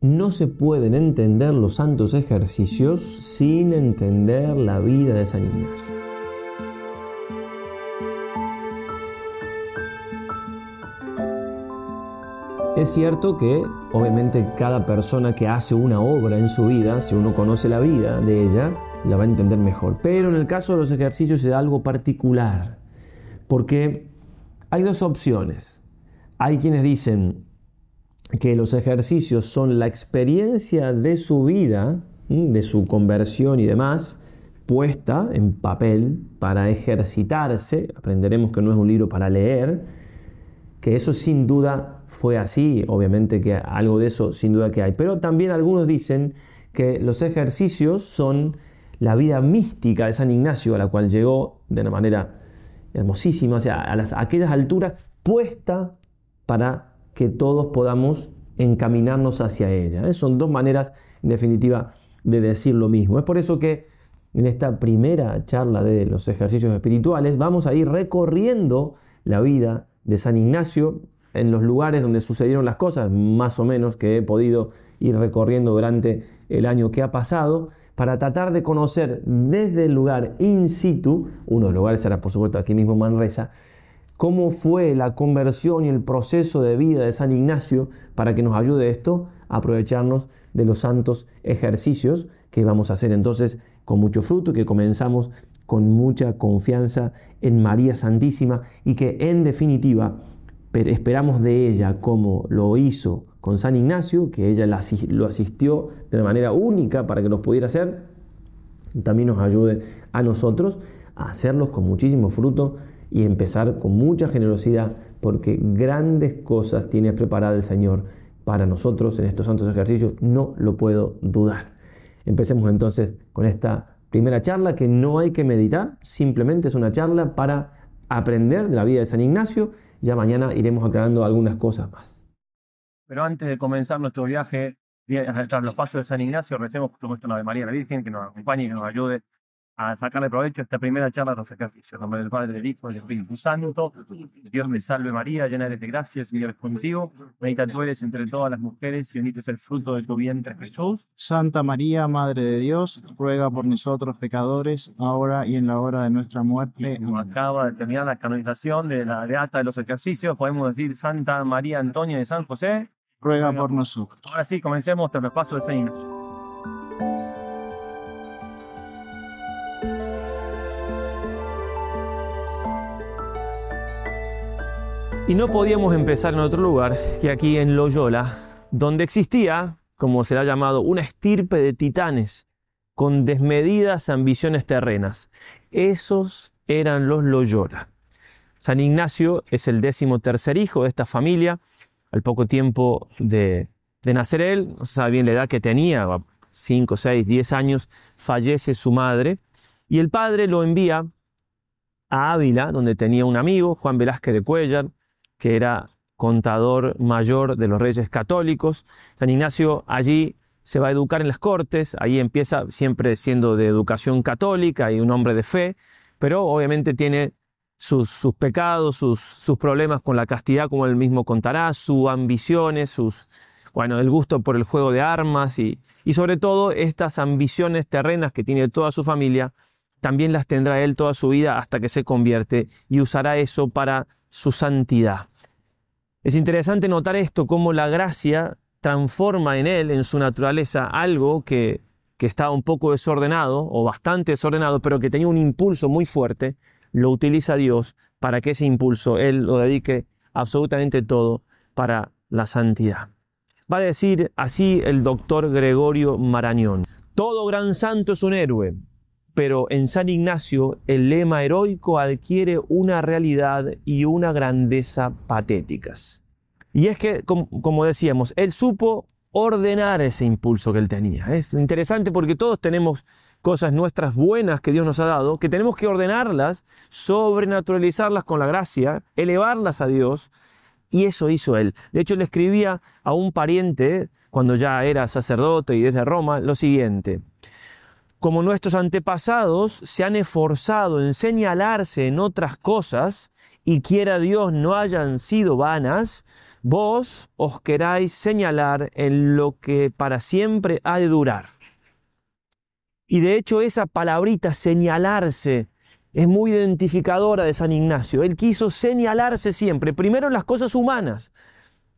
no se pueden entender los santos ejercicios sin entender la vida de San Ignacio. Es cierto que obviamente cada persona que hace una obra en su vida, si uno conoce la vida de ella, la va a entender mejor. Pero en el caso de los ejercicios se da algo particular, porque hay dos opciones. Hay quienes dicen que los ejercicios son la experiencia de su vida, de su conversión y demás, puesta en papel para ejercitarse. Aprenderemos que no es un libro para leer, que eso sin duda fue así, obviamente que algo de eso sin duda que hay. Pero también algunos dicen que los ejercicios son la vida mística de San Ignacio, a la cual llegó de una manera hermosísima, o sea, a, las, aquellas alturas puesta para que todos podamos encaminarnos hacia ella. ¿eh? Son dos maneras, en definitiva, de decir lo mismo. Es por eso que en esta primera charla de los ejercicios espirituales vamos a ir recorriendo la vida de San Ignacio en los lugares donde sucedieron las cosas, más o menos que he podido ir recorriendo durante el año que ha pasado, para tratar de conocer desde el lugar in situ, uno de los lugares será por supuesto aquí mismo Manresa, cómo fue la conversión y el proceso de vida de San Ignacio para que nos ayude esto a aprovecharnos de los santos ejercicios que vamos a hacer entonces con mucho fruto que comenzamos con mucha confianza en María Santísima y que en definitiva esperamos de ella como lo hizo con San Ignacio, que ella lo asistió de manera única para que los pudiera hacer, también nos ayude a nosotros a hacerlos con muchísimo fruto y empezar con mucha generosidad, porque grandes cosas tiene preparada el Señor para nosotros en estos santos ejercicios, no lo puedo dudar. Empecemos entonces con esta primera charla que no hay que meditar, simplemente es una charla para aprender de la vida de San Ignacio. Ya mañana iremos aclarando algunas cosas más. Pero antes de comenzar nuestro viaje tras los pasos de San Ignacio, recemos por supuesto la de María la Virgen, que nos acompañe y nos ayude a sacarle provecho a esta primera charla de los ejercicios. En nombre del Padre, del Hijo y del Espíritu Santo. Dios me salve María, llena eres de gracia, el Señor es contigo. Bendita tú eres entre todas las mujeres y bendito es el fruto de tu vientre Jesús. Santa María, Madre de Dios, ruega por nosotros pecadores, ahora y en la hora de nuestra muerte. acaba de terminar la canonización de la Beata de los ejercicios, podemos decir Santa María Antonia de San José. Ruega por nosotros. Ahora sí, comencemos los pasos de San Ignacio. Y no podíamos empezar en otro lugar que aquí en Loyola, donde existía, como se le ha llamado, una estirpe de titanes con desmedidas ambiciones terrenas. Esos eran los Loyola. San Ignacio es el décimo tercer hijo de esta familia. Al poco tiempo de, de nacer él, no se sabe bien la edad que tenía, 5, 6, 10 años, fallece su madre y el padre lo envía a Ávila, donde tenía un amigo, Juan Velázquez de Cuellar, que era contador mayor de los reyes católicos. San Ignacio allí se va a educar en las cortes, ahí empieza siempre siendo de educación católica y un hombre de fe, pero obviamente tiene sus, sus pecados, sus, sus, problemas con la castidad, como él mismo contará, sus ambiciones, sus, bueno, el gusto por el juego de armas y, y sobre todo estas ambiciones terrenas que tiene toda su familia, también las tendrá él toda su vida hasta que se convierte y usará eso para su santidad. Es interesante notar esto, cómo la gracia transforma en él, en su naturaleza, algo que, que estaba un poco desordenado o bastante desordenado, pero que tenía un impulso muy fuerte, lo utiliza Dios para que ese impulso él lo dedique absolutamente todo para la santidad. Va a decir así el doctor Gregorio Marañón. Todo gran santo es un héroe, pero en San Ignacio el lema heroico adquiere una realidad y una grandeza patéticas. Y es que, como, decíamos, él supo ordenar ese impulso que él tenía. Es interesante porque todos tenemos cosas nuestras buenas que Dios nos ha dado, que tenemos que ordenarlas, sobrenaturalizarlas con la gracia, elevarlas a Dios, y eso hizo él. De hecho, le escribía a un pariente, cuando ya era sacerdote y desde Roma, lo siguiente como nuestros antepasados se han esforzado en señalarse en otras cosas y quiera Dios no hayan sido vanas, vos os queráis señalar en lo que para siempre ha de durar. Y de hecho esa palabrita señalarse es muy identificadora de San Ignacio. Él quiso señalarse siempre, primero en las cosas humanas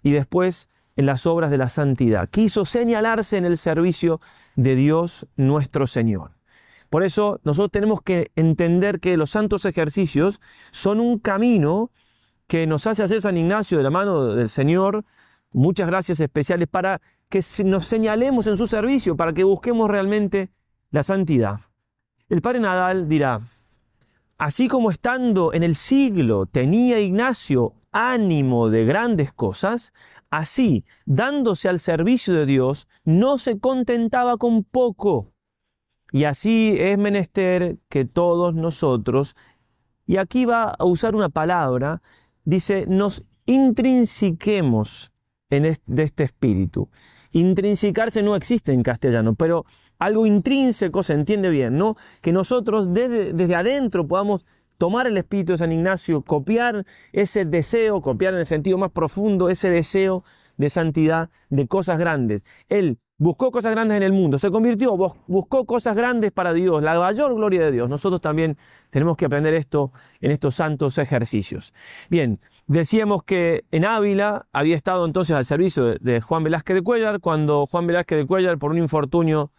y después en las obras de la santidad. Quiso señalarse en el servicio de Dios nuestro Señor. Por eso nosotros tenemos que entender que los santos ejercicios son un camino que nos hace hacer San Ignacio de la mano del Señor. Muchas gracias especiales para que nos señalemos en su servicio, para que busquemos realmente la santidad. El padre Nadal dirá, así como estando en el siglo tenía Ignacio ánimo de grandes cosas, así, dándose al servicio de Dios, no se contentaba con poco. Y así es menester que todos nosotros, y aquí va a usar una palabra, dice, nos intrinsiquemos en de este espíritu. Intrinsicarse no existe en castellano, pero algo intrínseco se entiende bien, ¿no? Que nosotros desde, desde adentro podamos tomar el espíritu de San Ignacio, copiar ese deseo, copiar en el sentido más profundo ese deseo de santidad, de cosas grandes. Él buscó cosas grandes en el mundo, se convirtió, buscó cosas grandes para Dios, la mayor gloria de Dios. Nosotros también tenemos que aprender esto en estos santos ejercicios. Bien, decíamos que en Ávila había estado entonces al servicio de Juan Velázquez de Cuellar, cuando Juan Velázquez de Cuellar, por un infortunio,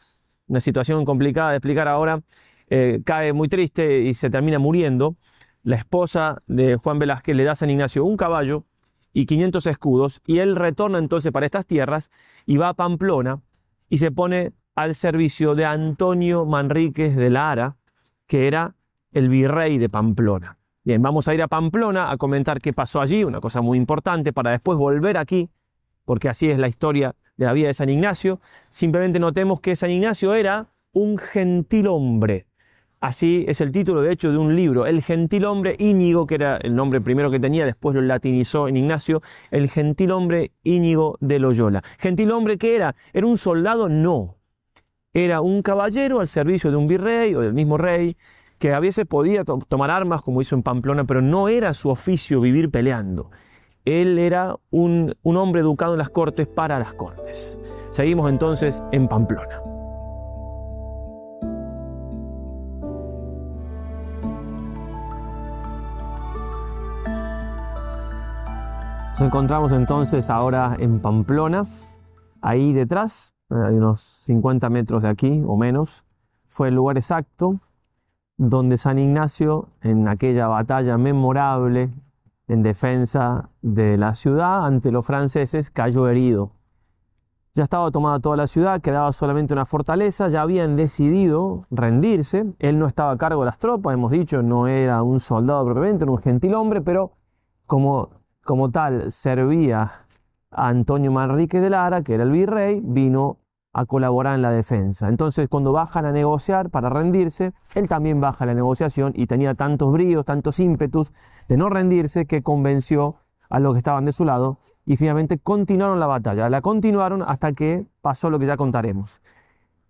una situación complicada de explicar ahora, eh, cae muy triste y se termina muriendo. La esposa de Juan Velázquez le da a San Ignacio un caballo y 500 escudos, y él retorna entonces para estas tierras y va a Pamplona y se pone al servicio de Antonio Manríquez de Lara, que era el virrey de Pamplona. Bien, vamos a ir a Pamplona a comentar qué pasó allí, una cosa muy importante, para después volver aquí, porque así es la historia de la vida de San Ignacio. Simplemente notemos que San Ignacio era un gentil hombre. Así es el título, de hecho, de un libro, El gentil hombre Íñigo, que era el nombre primero que tenía, después lo latinizó en Ignacio, El gentil hombre Íñigo de Loyola. ¿Gentil hombre qué era? ¿Era un soldado? No. Era un caballero al servicio de un virrey o del mismo rey, que a veces podía tomar armas, como hizo en Pamplona, pero no era su oficio vivir peleando. Él era un, un hombre educado en las cortes para las cortes. Seguimos entonces en Pamplona. Nos encontramos entonces ahora en Pamplona. Ahí detrás, hay unos 50 metros de aquí o menos, fue el lugar exacto donde San Ignacio, en aquella batalla memorable en defensa de la ciudad ante los franceses, cayó herido. Ya estaba tomada toda la ciudad, quedaba solamente una fortaleza, ya habían decidido rendirse. Él no estaba a cargo de las tropas, hemos dicho, no era un soldado propiamente, era un gentil hombre, pero como como tal servía a Antonio Manrique de Lara, que era el virrey, vino a colaborar en la defensa. Entonces, cuando bajan a negociar para rendirse, él también baja a la negociación y tenía tantos bríos, tantos ímpetus de no rendirse que convenció a los que estaban de su lado y finalmente continuaron la batalla. La continuaron hasta que pasó lo que ya contaremos.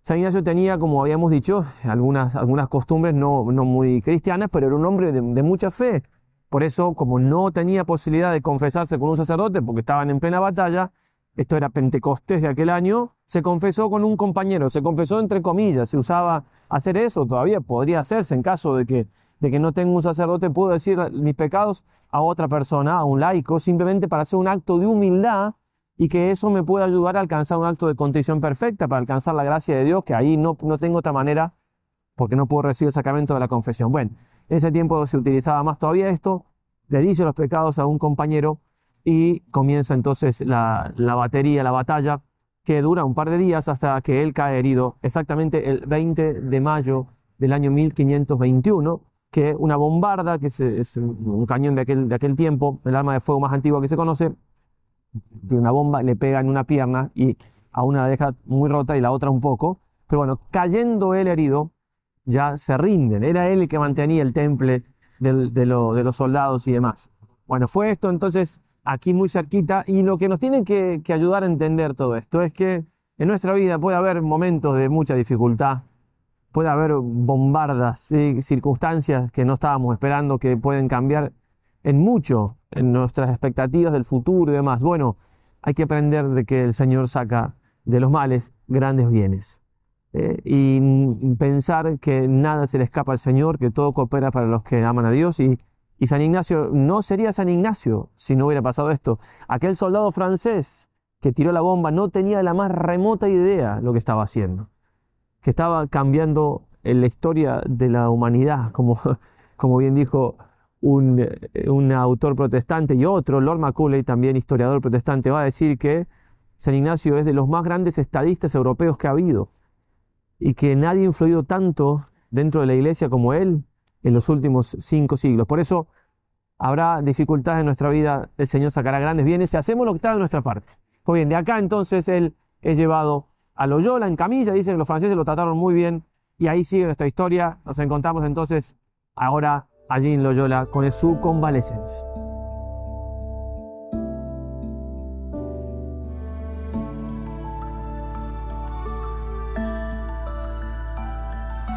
San Ignacio tenía, como habíamos dicho, algunas, algunas costumbres no, no muy cristianas, pero era un hombre de mucha fe. Por eso, como no tenía posibilidad de confesarse con un sacerdote porque estaban en plena batalla, esto era Pentecostés de aquel año, se confesó con un compañero, se confesó entre comillas, se usaba hacer eso, todavía podría hacerse en caso de que, de que no tenga un sacerdote, puedo decir mis pecados a otra persona, a un laico, simplemente para hacer un acto de humildad y que eso me pueda ayudar a alcanzar un acto de contrición perfecta, para alcanzar la gracia de Dios, que ahí no, no tengo otra manera porque no puedo recibir el sacramento de la confesión. Bueno, en ese tiempo se utilizaba más todavía esto, le dice los pecados a un compañero y comienza entonces la, batería, la batalla, que dura un par de días hasta que él cae herido, exactamente el 20 de mayo del año 1521, que una bombarda, que es, un cañón de aquel, de aquel tiempo, el arma de fuego más antigua que se conoce, tiene una bomba, le pega en una pierna y a una la deja muy rota y la otra un poco, pero bueno, cayendo él herido, ya se rinden. Era él el que mantenía el temple de, los soldados y demás. Bueno, fue esto entonces aquí muy cerquita y lo que nos tiene que, ayudar a entender todo esto es que en nuestra vida puede haber momentos de mucha dificultad, puede haber bombardas, circunstancias que no estábamos esperando que pueden cambiar en mucho en nuestras expectativas del futuro y demás. Bueno, hay que aprender de que el Señor saca de los males grandes bienes. Eh, y pensar que nada se le escapa al Señor, que todo coopera para los que aman a Dios. Y, y San Ignacio no sería San Ignacio si no hubiera pasado esto. Aquel soldado francés que tiró la bomba no tenía la más remota idea lo que estaba haciendo, que estaba cambiando la historia de la humanidad, como, como bien dijo un, un, autor protestante y otro, Lord Macaulay, también historiador protestante, va a decir que San Ignacio es de los más grandes estadistas europeos que ha habido y que nadie ha influido tanto dentro de la iglesia como él en los últimos cinco siglos. Por eso habrá dificultades en nuestra vida, el Señor sacará grandes bienes si hacemos lo que está de nuestra parte. Pues bien, de acá entonces él es llevado a Loyola en camilla, dicen que los franceses lo trataron muy bien y ahí sigue nuestra historia. Nos encontramos entonces ahora allí en Loyola con su convalescencia.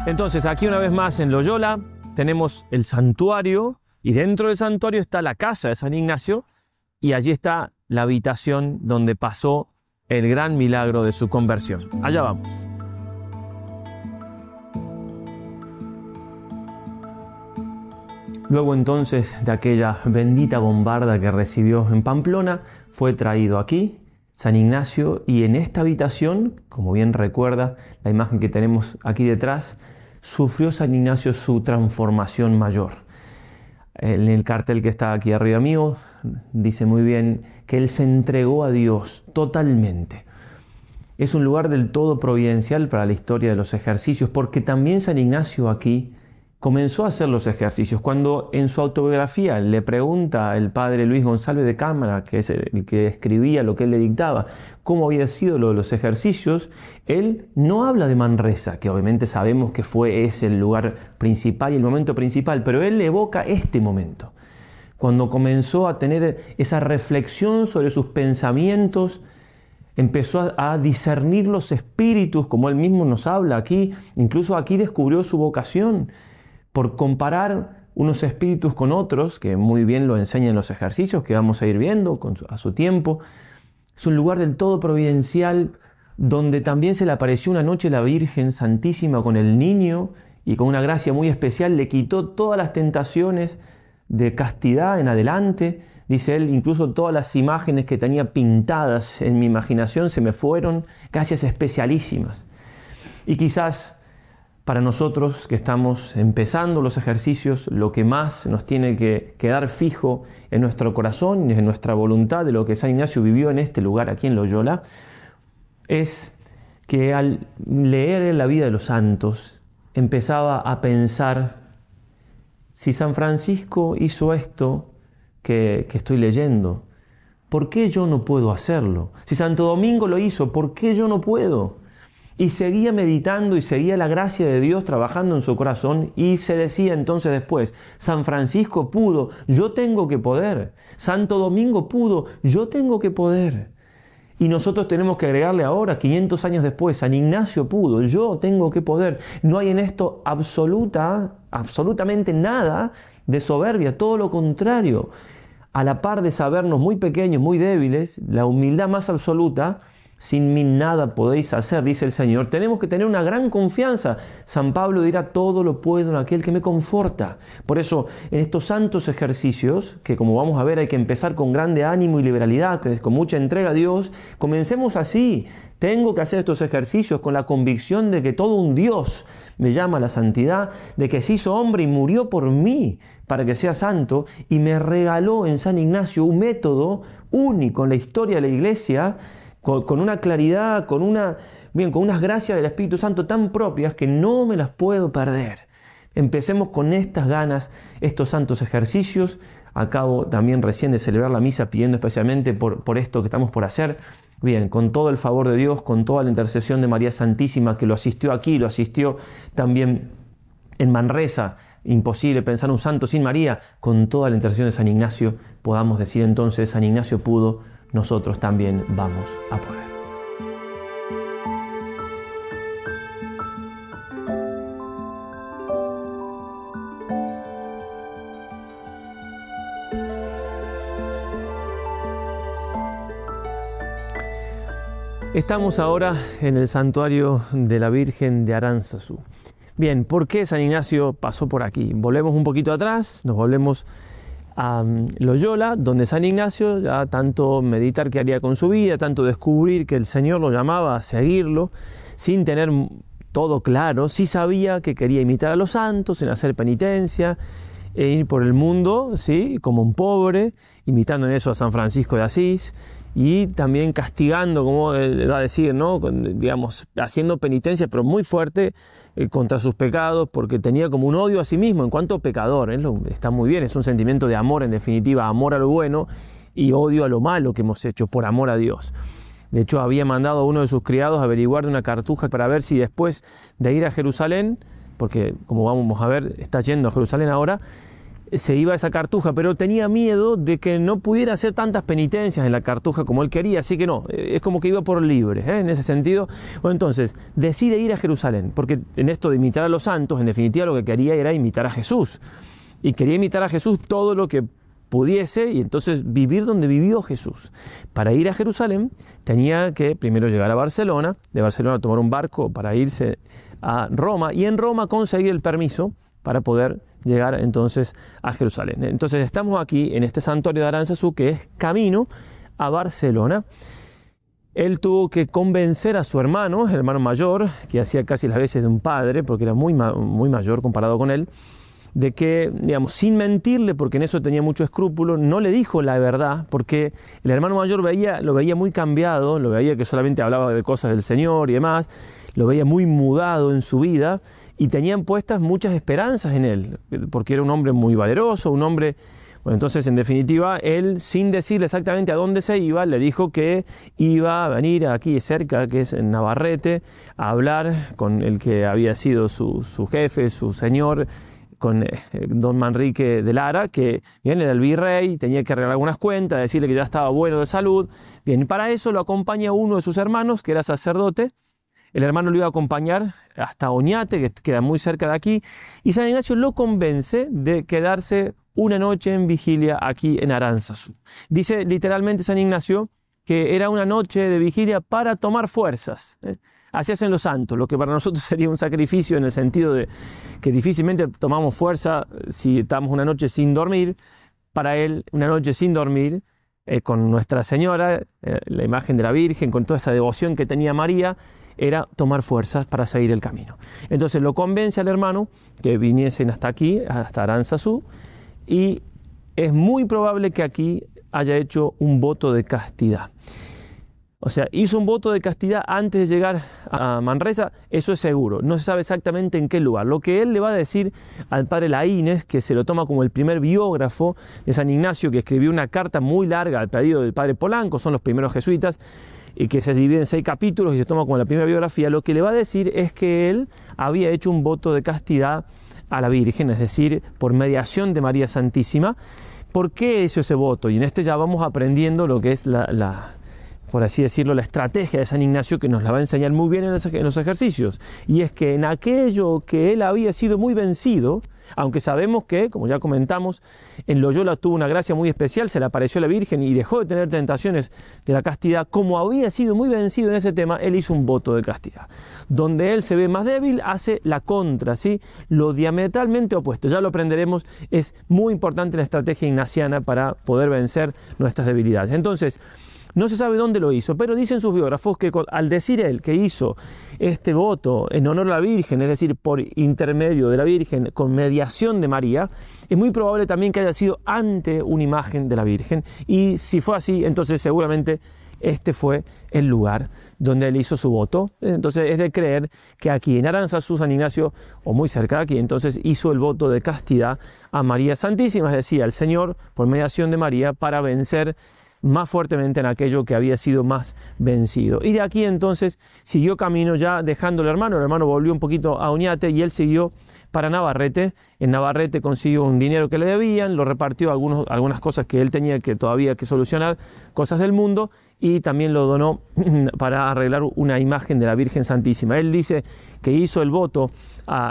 Entonces, aquí una vez más en Loyola tenemos el santuario y dentro del santuario está la casa de San Ignacio y allí está la habitación donde pasó el gran milagro de su conversión. Allá vamos. Luego entonces de aquella bendita bombarda que recibió en Pamplona, fue traído aquí San Ignacio y en esta habitación, como bien recuerda la imagen que tenemos aquí detrás, sufrió San Ignacio su transformación mayor. En el cartel que está aquí arriba mío dice muy bien que él se entregó a Dios totalmente. Es un lugar del todo providencial para la historia de los ejercicios porque también San Ignacio aquí comenzó a hacer los ejercicios. Cuando en su autobiografía le pregunta el padre Luis González de Cámara, que es el que escribía lo que él le dictaba, cómo había sido lo de los ejercicios, él no habla de Manresa, que obviamente sabemos que fue ese el lugar principal y el momento principal, pero él evoca este momento. Cuando comenzó a tener esa reflexión sobre sus pensamientos, empezó a, discernir los espíritus, como él mismo nos habla aquí, incluso aquí descubrió su vocación por comparar unos espíritus con otros, que muy bien lo enseñan los ejercicios que vamos a ir viendo a su tiempo. Es un lugar del todo providencial donde también se le apareció una noche la Virgen Santísima con el niño y con una gracia muy especial le quitó todas las tentaciones de castidad en adelante. Dice él, incluso todas las imágenes que tenía pintadas en mi imaginación se me fueron, gracias especialísimas. Y quizás para nosotros que estamos empezando los ejercicios, lo que más nos tiene que quedar fijo en nuestro corazón y en nuestra voluntad de lo que San Ignacio vivió en este lugar, aquí en Loyola, es que al leer la vida de los santos empezaba a pensar, si San Francisco hizo esto que, que estoy leyendo, ¿por qué yo no puedo hacerlo? Si Santo Domingo lo hizo, ¿por qué yo no puedo? Y seguía meditando y seguía la gracia de Dios trabajando en su corazón y se decía entonces después, San Francisco pudo, yo tengo que poder. Santo Domingo pudo, yo tengo que poder. Y nosotros tenemos que agregarle ahora, 500 años después, San Ignacio pudo, yo tengo que poder. No hay en esto absoluta, absolutamente nada de soberbia, todo lo contrario. A la par de sabernos muy pequeños, muy débiles, la humildad más absoluta sin mí nada podéis hacer, dice el Señor. Tenemos que tener una gran confianza. San Pablo dirá, todo lo puedo en aquel que me conforta. Por eso, en estos santos ejercicios, que como vamos a ver hay que empezar con grande ánimo y liberalidad, con mucha entrega a Dios, comencemos así. Tengo que hacer estos ejercicios con la convicción de que todo un Dios me llama a la santidad, de que se hizo hombre y murió por mí para que sea santo, y me regaló en San Ignacio un método único en la historia de la iglesia con, una claridad, con, una, bien, con unas gracias del Espíritu Santo tan propias que no me las puedo perder. Empecemos con estas ganas, estos santos ejercicios. Acabo también recién de celebrar la misa pidiendo especialmente por, por esto que estamos por hacer. Bien, con todo el favor de Dios, con toda la intercesión de María Santísima que lo asistió aquí, lo asistió también en Manresa, imposible pensar un santo sin María, con toda la intercesión de San Ignacio, podamos decir entonces, San Ignacio pudo nosotros también vamos a poder. Estamos ahora en el santuario de la Virgen de Aránzazu. Bien, ¿por qué San Ignacio pasó por aquí? Volvemos un poquito atrás, nos volvemos a mm, Loyola, donde San Ignacio ya tanto meditar qué haría con su vida, tanto descubrir que el Señor lo llamaba a seguirlo, sin tener todo claro, sí sabía que quería imitar a los santos, en hacer penitencia, e ir por el mundo, ¿sí? como un pobre, imitando en eso a San Francisco de Asís, y también castigando, como va a decir, ¿no? digamos, haciendo penitencia, pero muy fuerte eh, contra sus pecados, porque tenía como un odio a sí mismo en cuanto pecador. ¿eh? está muy bien, es un sentimiento de amor, en definitiva, amor a lo bueno y odio a lo malo que hemos hecho por amor a Dios. De hecho, había mandado a uno de sus criados a averiguar de una cartuja para ver si después de ir a Jerusalén, porque como vamos a ver, está yendo a Jerusalén ahora, se iba a esa cartuja, pero tenía miedo de que no pudiera hacer tantas penitencias en la cartuja como él quería, así que no, es como que iba por libre, ¿eh? en ese sentido. Entonces, decide ir a Jerusalén, porque en esto de imitar a los santos, en definitiva lo que quería era imitar a Jesús. Y quería imitar a Jesús todo lo que pudiese y entonces vivir donde vivió Jesús. Para ir a Jerusalén tenía que primero llegar a Barcelona, de Barcelona tomar un barco para irse a Roma y en Roma conseguir el permiso para poder llegar entonces a Jerusalén. Entonces estamos aquí en este santuario de Aranzazú que es camino a Barcelona. Él tuvo que convencer a su hermano, el hermano mayor, que hacía casi las veces de un padre, porque era muy, muy mayor comparado con él, de que, digamos, sin mentirle, porque en eso tenía mucho escrúpulo, no le dijo la verdad, porque el hermano mayor veía, lo veía muy cambiado, lo veía que solamente hablaba de cosas del Señor y demás, lo veía muy mudado en su vida y tenían puestas muchas esperanzas en él, porque era un hombre muy valeroso, un hombre... Bueno, entonces, en definitiva, él, sin decirle exactamente a dónde se iba, le dijo que iba a venir aquí cerca, que es en Navarrete, a hablar con el que había sido su, su jefe, su señor, con eh, don Manrique de Lara, que bien, era el virrey, tenía que arreglar algunas cuentas, decirle que ya estaba bueno de salud. Bien, para eso lo acompaña uno de sus hermanos, que era sacerdote, el hermano lo iba a acompañar hasta Oñate, que queda muy cerca de aquí, y San Ignacio lo convence de quedarse una noche en vigilia aquí en Aranzazú. Dice literalmente San Ignacio que era una noche de vigilia para tomar fuerzas. ¿Eh? Así hacen los santos, lo que para nosotros sería un sacrificio en el sentido de que difícilmente tomamos fuerza si estamos una noche sin dormir. Para él, una noche sin dormir, eh, con Nuestra Señora, eh, la imagen de la Virgen, con toda esa devoción que tenía María, era tomar fuerzas para seguir el camino. Entonces lo convence al hermano que viniesen hasta aquí, hasta Aranzazú, y es muy probable que aquí haya hecho un voto de castidad. O sea, hizo un voto de castidad antes de llegar a Manresa, eso es seguro. No se sabe exactamente en qué lugar. Lo que él le va a decir al padre Laínez, que se lo toma como el primer biógrafo de San Ignacio, que escribió una carta muy larga al pedido del padre Polanco, son los primeros jesuitas, y que se divide en seis capítulos y se toma como la primera biografía, lo que le va a decir es que él había hecho un voto de castidad a la Virgen, es decir, por mediación de María Santísima. ¿Por qué hizo ese voto? Y en este ya vamos aprendiendo lo que es la, la por así decirlo, la estrategia de San Ignacio que nos la va a enseñar muy bien en los ejercicios. Y es que en aquello que él había sido muy vencido, aunque sabemos que, como ya comentamos, en Loyola tuvo una gracia muy especial, se le apareció la Virgen y dejó de tener tentaciones de la castidad, como había sido muy vencido en ese tema, él hizo un voto de castidad. Donde él se ve más débil, hace la contra, ¿sí? lo diametralmente opuesto. Ya lo aprenderemos, es muy importante la estrategia ignaciana para poder vencer nuestras debilidades. Entonces, no se sabe dónde lo hizo, pero dicen sus biógrafos que al decir él que hizo este voto en honor a la Virgen, es decir, por intermedio de la Virgen, con mediación de María, es muy probable también que haya sido ante una imagen de la Virgen. Y si fue así, entonces seguramente este fue el lugar donde él hizo su voto. Entonces es de creer que aquí en Aranzazú, San Ignacio, o muy cerca de aquí, entonces hizo el voto de castidad a María Santísima, es decir, al Señor, por mediación de María, para vencer más fuertemente en aquello que había sido más vencido. Y de aquí entonces siguió camino ya dejando al hermano, el hermano volvió un poquito a Oñate y él siguió para Navarrete. En Navarrete consiguió un dinero que le debían, lo repartió algunos, algunas cosas que él tenía que todavía que solucionar, cosas del mundo, y también lo donó para arreglar una imagen de la Virgen Santísima. Él dice que hizo el voto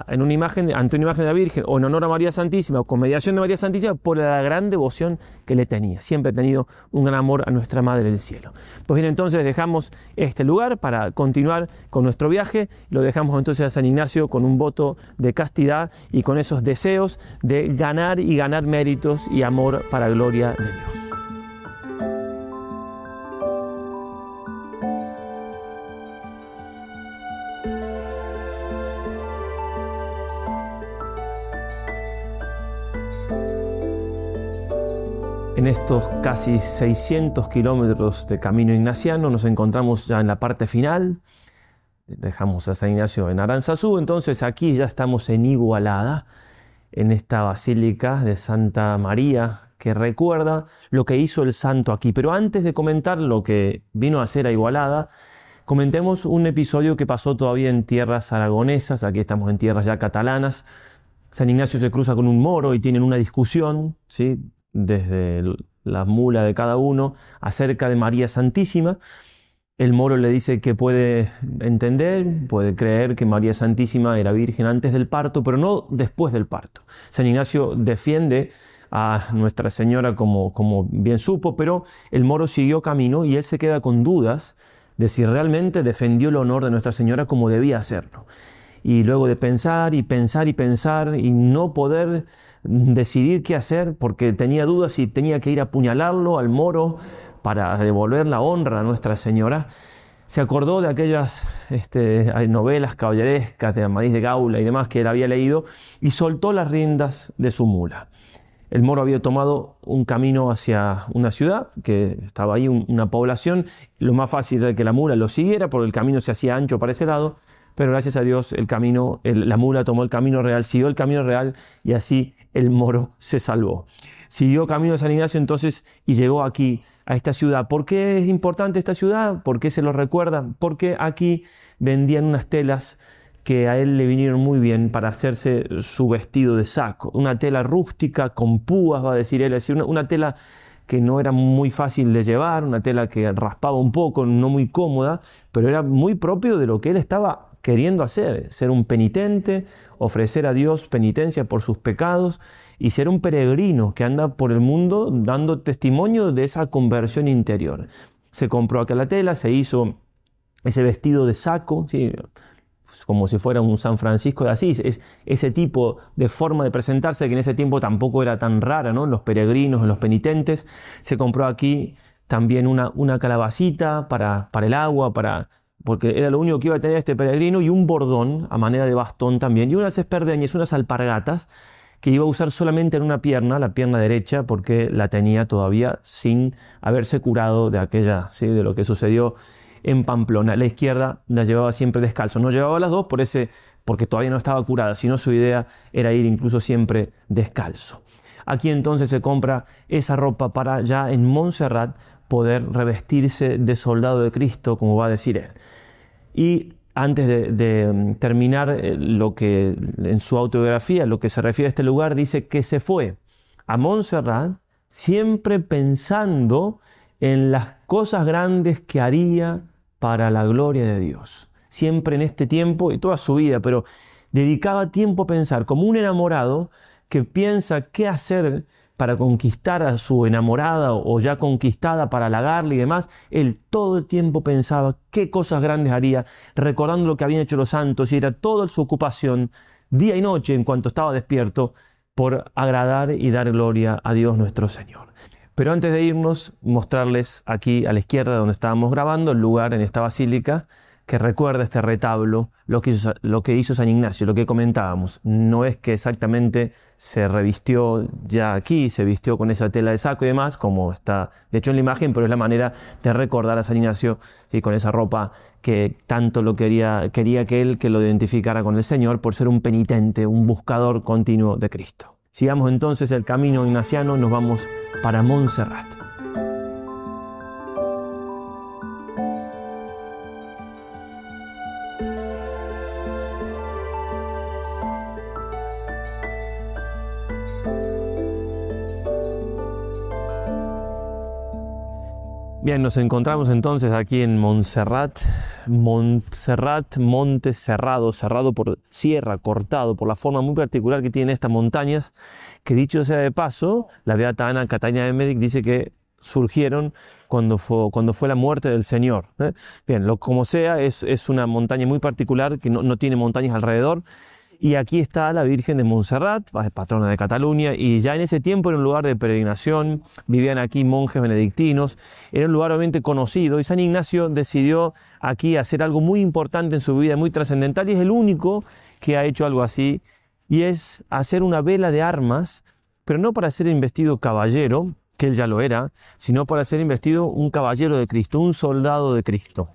en una imagen, ante una imagen de la Virgen o en honor a María Santísima o con mediación de María Santísima por la gran devoción que le tenía. Siempre ha tenido un gran amor a nuestra Madre del Cielo. Pues bien, entonces dejamos este lugar para continuar con nuestro viaje. Lo dejamos entonces a San Ignacio con un voto de castidad y con esos deseos de ganar y ganar méritos y amor para gloria de Dios. En estos casi 600 kilómetros de camino ignaciano nos encontramos ya en la parte final. Dejamos a San Ignacio en Aranzazú, entonces aquí ya estamos en Igualada, en esta basílica de Santa María que recuerda lo que hizo el santo aquí. Pero antes de comentar lo que vino a hacer a Igualada, comentemos un episodio que pasó todavía en tierras aragonesas, aquí estamos en tierras ya catalanas. San Ignacio se cruza con un moro y tienen una discusión, ¿sí? desde la mula de cada uno acerca de María Santísima. El moro le dice que puede entender, puede creer que María Santísima era virgen antes del parto, pero no después del parto. San Ignacio defiende a Nuestra Señora como, como bien supo, pero el moro siguió camino y él se queda con dudas de si realmente defendió el honor de Nuestra Señora como debía hacerlo. Y luego de pensar y pensar y pensar y no poder decidir qué hacer porque tenía dudas si tenía que ir a apuñalarlo al moro para devolver la honra a Nuestra Señora, se acordó de aquellas este, novelas caballerescas de Amadís de Gaula y demás que él había leído y soltó las riendas de su mula. El moro había tomado un camino hacia una ciudad, que estaba ahí una población. Lo más fácil era que la mula lo siguiera, porque el camino se hacía ancho para ese lado. Pero gracias a Dios el camino, la mula tomó el camino real, siguió el camino real y así el moro se salvó. Siguió camino de San Ignacio entonces y llegó aquí, a esta ciudad. ¿Por qué es importante esta ciudad? ¿Por qué se lo recuerda? Porque aquí vendían unas telas que a él le vinieron muy bien para hacerse su vestido de saco. Una tela rústica, con púas, va a decir él, es decir, una, tela que no era muy fácil de llevar, una tela que raspaba un poco, no muy cómoda, pero era muy propio de lo que él estaba queriendo hacer, ser un penitente, ofrecer a Dios penitencia por sus pecados y ser un peregrino que anda por el mundo dando testimonio de esa conversión interior. Se compró aquella tela, se hizo ese vestido de saco. Pues como si fuera un San Francisco de Asís, es ese tipo de forma de presentarse que en ese tiempo tampoco era tan rara, ¿no? Los peregrinos, los penitentes. Se compró aquí también una, una calabacita para, para el agua, para porque era lo único que iba a tener este peregrino, y un bordón a manera de bastón también, y unas esperdeñas, unas alpargatas que iba a usar solamente en una pierna, la pierna derecha, porque la tenía todavía sin haberse curado de aquella, ¿sí? de lo que sucedió en Pamplona. La izquierda la llevaba siempre descalzo. No llevaba las dos por ese, porque todavía no estaba curada, sino su idea era ir incluso siempre descalzo. Aquí entonces se compra esa ropa para ya en Montserrat poder revestirse de soldado de Cristo, como va a decir él. Y antes de, mm, terminar eh, lo que en su autobiografía, lo que se refiere a este lugar, dice que se fue a Montserrat siempre pensando en las cosas grandes que haría para la gloria de Dios. Siempre en este tiempo y toda su vida, pero dedicaba tiempo a pensar como un enamorado que piensa qué hacer para conquistar a su enamorada o ya conquistada para halagarle y demás, él todo el tiempo pensaba qué cosas grandes haría, recordando lo que habían hecho los santos y era toda su ocupación, día y noche en cuanto estaba despierto, por agradar y dar gloria a Dios nuestro Señor. Pero antes de irnos, mostrarles aquí a la izquierda donde estábamos grabando el lugar en esta basílica que recuerda este retablo, lo que, hizo, lo que hizo San Ignacio, lo que comentábamos. No es que exactamente se revistió ya aquí, se vistió con esa tela de saco y demás, como está de hecho en la imagen, pero es la manera de recordar a San Ignacio ¿sí? con esa ropa que tanto lo quería, quería que él que lo identificara con el Señor por ser un penitente, un buscador continuo de Cristo. Sigamos entonces el camino ignaciano, nos vamos para Montserrat. Bien, nos encontramos entonces aquí en Montserrat, Montserrat, monte cerrado, cerrado por sierra, cortado por la forma muy particular que tienen estas montañas, que dicho sea de paso, la beata Ana Catania Emmerich dice que surgieron cuando fue, cuando fue la muerte del Señor. ¿eh? Bien, lo como sea, es, es, una montaña muy particular que no, no tiene montañas alrededor. Y aquí está la Virgen de Montserrat, patrona de Cataluña, y ya en ese tiempo era un lugar de peregrinación, vivían aquí monjes benedictinos, era un lugar obviamente conocido, y San Ignacio decidió aquí hacer algo muy importante en su vida, muy trascendental, y es el único que ha hecho algo así, y es hacer una vela de armas, pero no para ser investido caballero, que él ya lo era, sino para ser investido un caballero de Cristo, un soldado de Cristo.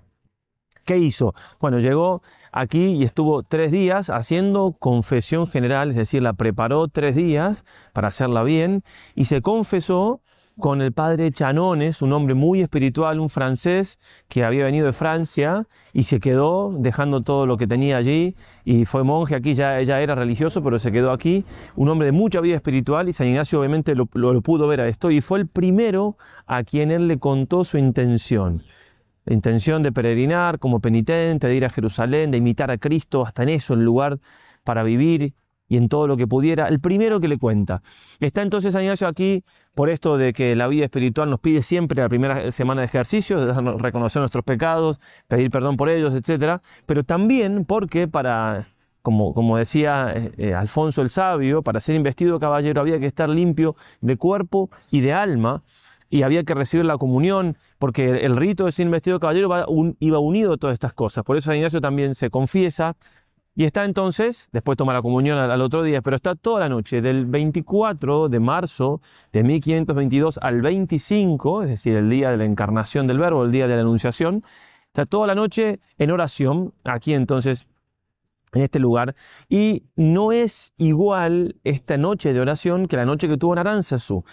¿Qué hizo? Bueno, llegó aquí y estuvo tres días haciendo confesión general, es decir, la preparó tres días para hacerla bien y se confesó con el padre Chanones, un hombre muy espiritual, un francés que había venido de Francia y se quedó dejando todo lo que tenía allí y fue monje aquí, ya, ella era religioso, pero se quedó aquí, un hombre de mucha vida espiritual y San Ignacio obviamente lo, lo pudo ver a esto y fue el primero a quien él le contó su intención la intención de peregrinar como penitente, de ir a Jerusalén, de imitar a Cristo, hasta en eso, el lugar para vivir y en todo lo que pudiera, el primero que le cuenta. Está entonces San aquí por esto de que la vida espiritual nos pide siempre la primera semana de ejercicio, de reconocer nuestros pecados, pedir perdón por ellos, etc. Pero también porque para, como, como decía eh, eh, Alfonso el Sabio, para ser investido caballero había que estar limpio de cuerpo y de alma, y había que recibir la comunión, porque el rito de ser investido caballero iba unido a todas estas cosas. Por eso San Ignacio también se confiesa y está entonces, después toma la comunión al, otro día, pero está toda la noche, del 24 de marzo de 1522 al 25, es decir, el día de la encarnación del verbo, el día de la anunciación, está toda la noche en oración, aquí entonces en este lugar y no es igual esta noche de oración que la noche que tuvo en Aranzazú.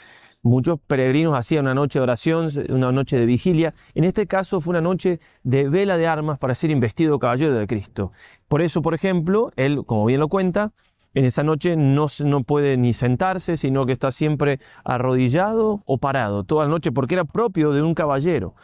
Muchos peregrinos hacían una noche de oración, una noche de vigilia. En este caso fue una noche de vela de armas para ser investido caballero de Cristo. Por eso, por ejemplo, él, como bien lo cuenta, en esa noche no, no puede ni sentarse, sino que está siempre arrodillado o parado toda la noche, porque era propio de un caballero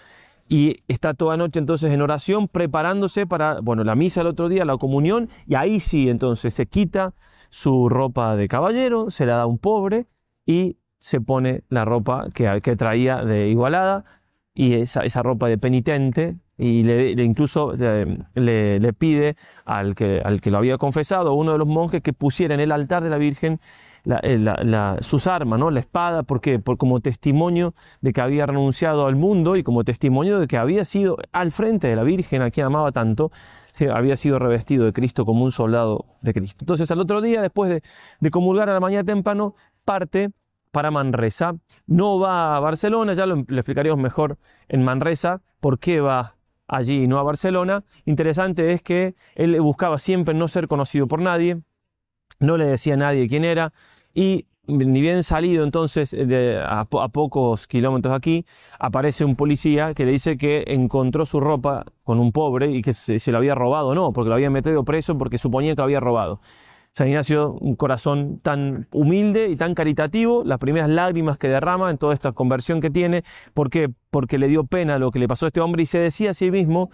y está toda noche entonces en oración preparándose para, bueno, la misa el otro día, la comunión, y ahí sí entonces se quita su ropa de caballero, se la da a un pobre y se pone la ropa que, que traía de igualada y esa, esa ropa de penitente y le, incluso eh, le, le, pide al que, al que lo había confesado, uno de los monjes, que pusiera en el altar de la Virgen eh, sus armas, ¿no? la espada, ¿por qué? Por, como testimonio de que había renunciado al mundo y como testimonio de que había sido al frente de la Virgen, a quien amaba tanto, había sido revestido de Cristo como un soldado de Cristo. Entonces al otro día, después de, de comulgar a la mañana temprano, parte para Manresa. No va a Barcelona, ya lo, explicaríamos mejor en Manresa, por qué va allí y no a Barcelona. Interesante es que él buscaba siempre no ser conocido por nadie, no le decía a nadie quién era y ni bien salido entonces de, a, pocos kilómetros aquí, aparece un policía que le dice que encontró su ropa con un pobre y que se, lo había robado, no, porque lo había metido preso porque suponía que lo había robado. San Ignacio, un corazón tan humilde y tan caritativo, las primeras lágrimas que derrama en toda esta conversión que tiene, ¿por qué? Porque le dio pena lo que le pasó a este hombre y se decía a sí mismo,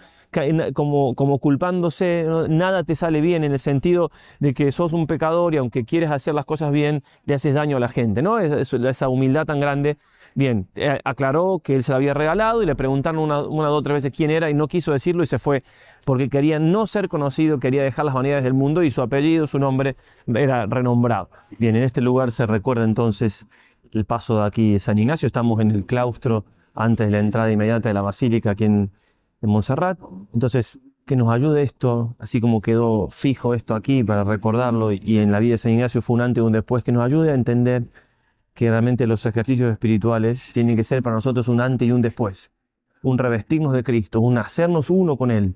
como, como culpándose, nada te sale bien en el sentido de que sos un pecador y aunque quieres hacer las cosas bien, le haces daño a la gente, ¿no? Esa humildad tan grande Bien, eh, aclaró que él se la había regalado y le preguntaron una, una o otra veces quién era y no quiso decirlo y se fue porque quería no ser conocido, quería dejar las vanidades del mundo y su apellido, su nombre era renombrado. Bien, en este lugar se recuerda entonces el paso de aquí de San Ignacio, estamos en el claustro antes de la entrada inmediata de la basílica aquí en, en Montserrat. Entonces, que nos ayude esto, así como quedó fijo esto aquí para recordarlo y en la vida de San Ignacio fue un antes y un después, que nos ayude a entender que realmente los ejercicios espirituales tienen que ser para nosotros un antes y un después, un revestirnos de Cristo, un hacernos uno con Él,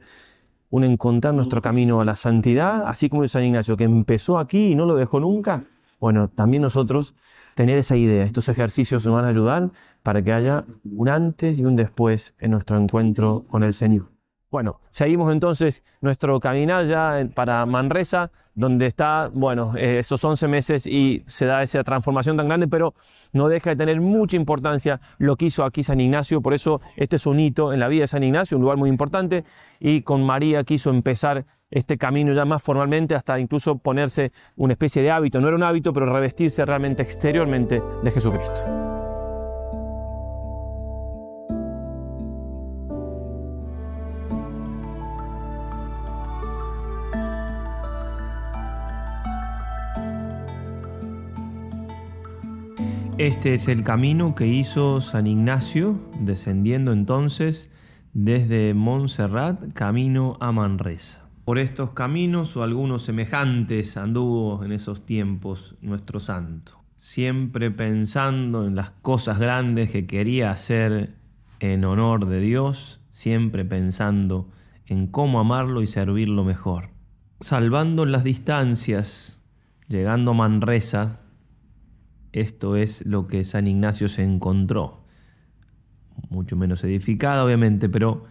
un encontrar nuestro camino a la santidad, así como el San Ignacio, que empezó aquí y no lo dejó nunca. Bueno, también nosotros tener esa idea, estos ejercicios nos van a ayudar para que haya un antes y un después en nuestro encuentro con el Señor. Bueno, seguimos entonces nuestro caminar ya para Manresa, donde está, bueno, eh, esos 11 meses y se da esa transformación tan grande, pero no deja de tener mucha importancia lo que hizo aquí San Ignacio, por eso este es un hito en la vida de San Ignacio, un lugar muy importante, y con María quiso empezar este camino ya más formalmente, hasta incluso ponerse una especie de hábito, no era un hábito, pero revestirse realmente exteriormente de Jesucristo. Este es el camino que hizo San Ignacio, descendiendo entonces desde Montserrat, camino a Manresa. Por estos caminos o algunos semejantes anduvo en esos tiempos nuestro santo, siempre pensando en las cosas grandes que quería hacer en honor de Dios, siempre pensando en cómo amarlo y servirlo mejor. Salvando las distancias, llegando a Manresa, esto es lo que San Ignacio se encontró. Mucho menos edificada, obviamente, pero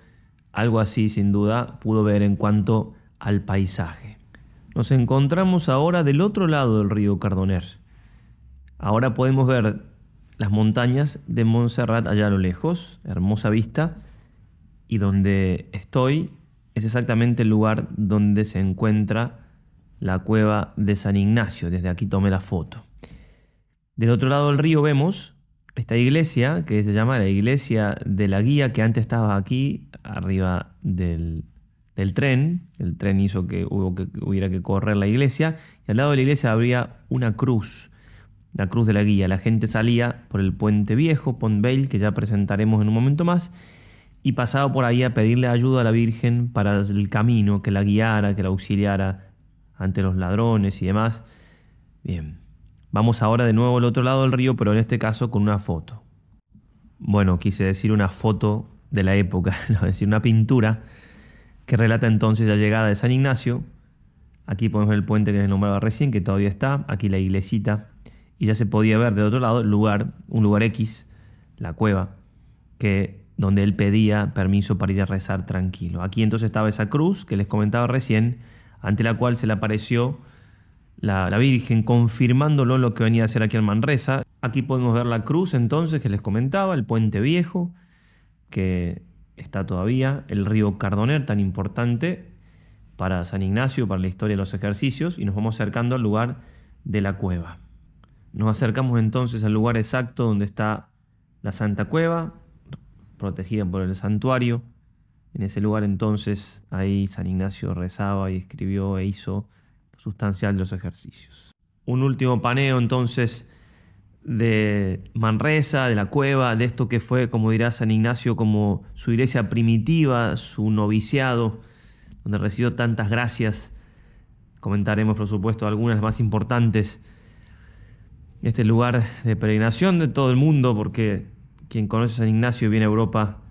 algo así sin duda pudo ver en cuanto al paisaje. Nos encontramos ahora del otro lado del río Cardoner. Ahora podemos ver las montañas de Montserrat allá a lo lejos, hermosa vista, y donde estoy es exactamente el lugar donde se encuentra la cueva de San Ignacio. Desde aquí tomé la foto. Del otro lado del río vemos esta iglesia que se llama la iglesia de la guía que antes estaba aquí arriba del, tren. El tren hizo que, hubo que hubiera que correr la iglesia y al lado de la iglesia habría una cruz, la cruz de la guía. La gente salía por el puente viejo, Pont Vell, que ya presentaremos en un momento más, y pasaba por ahí a pedirle ayuda a la Virgen para el camino, que la guiara, que la auxiliara ante los ladrones y demás. Bien, Vamos ahora de nuevo al otro lado del río, pero en este caso con una foto. Bueno, quise decir una foto de la época, es decir, una pintura que relata entonces la llegada de San Ignacio. Aquí podemos ver el puente que les nombraba recién, que todavía está, aquí la iglesita, y ya se podía ver del otro lado el lugar, un lugar X, la cueva, que, donde él pedía permiso para ir a rezar tranquilo. Aquí entonces estaba esa cruz que les comentaba recién, ante la cual se le apareció la, Virgen, confirmándolo lo que venía a hacer aquí en Manresa. Aquí podemos ver la cruz entonces que les comentaba, el puente viejo, que está todavía, el río Cardoner, tan importante para San Ignacio, para la historia de los ejercicios, y nos vamos acercando al lugar de la cueva. Nos acercamos entonces al lugar exacto donde está la Santa Cueva, protegida por el santuario. En ese lugar entonces ahí San Ignacio rezaba y escribió e hizo sustancial los ejercicios. Un último paneo entonces de Manresa, de la cueva, de esto que fue, como dirá San Ignacio, como su iglesia primitiva, su noviciado, donde recibió tantas gracias. Comentaremos, por supuesto, algunas más importantes. Este lugar de peregrinación de todo el mundo, porque quien conoce a San Ignacio y viene a Europa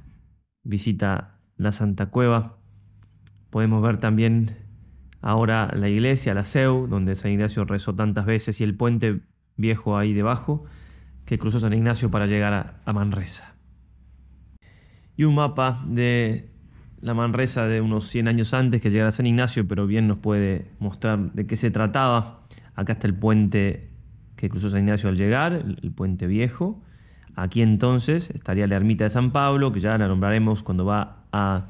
visita la Santa Cueva. Podemos ver también ahora la iglesia, la Seu, donde San Ignacio rezó tantas veces, y el puente viejo ahí debajo, que cruzó San Ignacio para llegar a, Manresa. Y un mapa de la Manresa de unos 100 años antes que llegara San Ignacio, pero bien nos puede mostrar de qué se trataba. Acá está el puente que cruzó San Ignacio al llegar, el puente viejo. Aquí entonces estaría la ermita de San Pablo, que ya la nombraremos cuando va a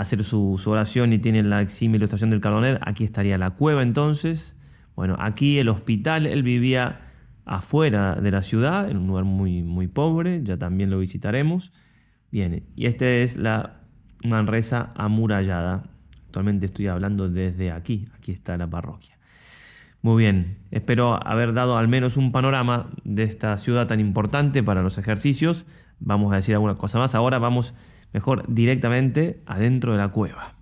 hacer su, oración y tiene la exime ilustración del Cardoner, aquí estaría la cueva entonces. Bueno, aquí el hospital, él vivía afuera de la ciudad, en un lugar muy, muy pobre, ya también lo visitaremos. Bien, y esta es la Manresa amurallada. Actualmente estoy hablando desde aquí, aquí está la parroquia. Muy bien, espero haber dado al menos un panorama de esta ciudad tan importante para los ejercicios. Vamos a decir alguna cosa más. Ahora vamos mejor directamente adentro de la cueva.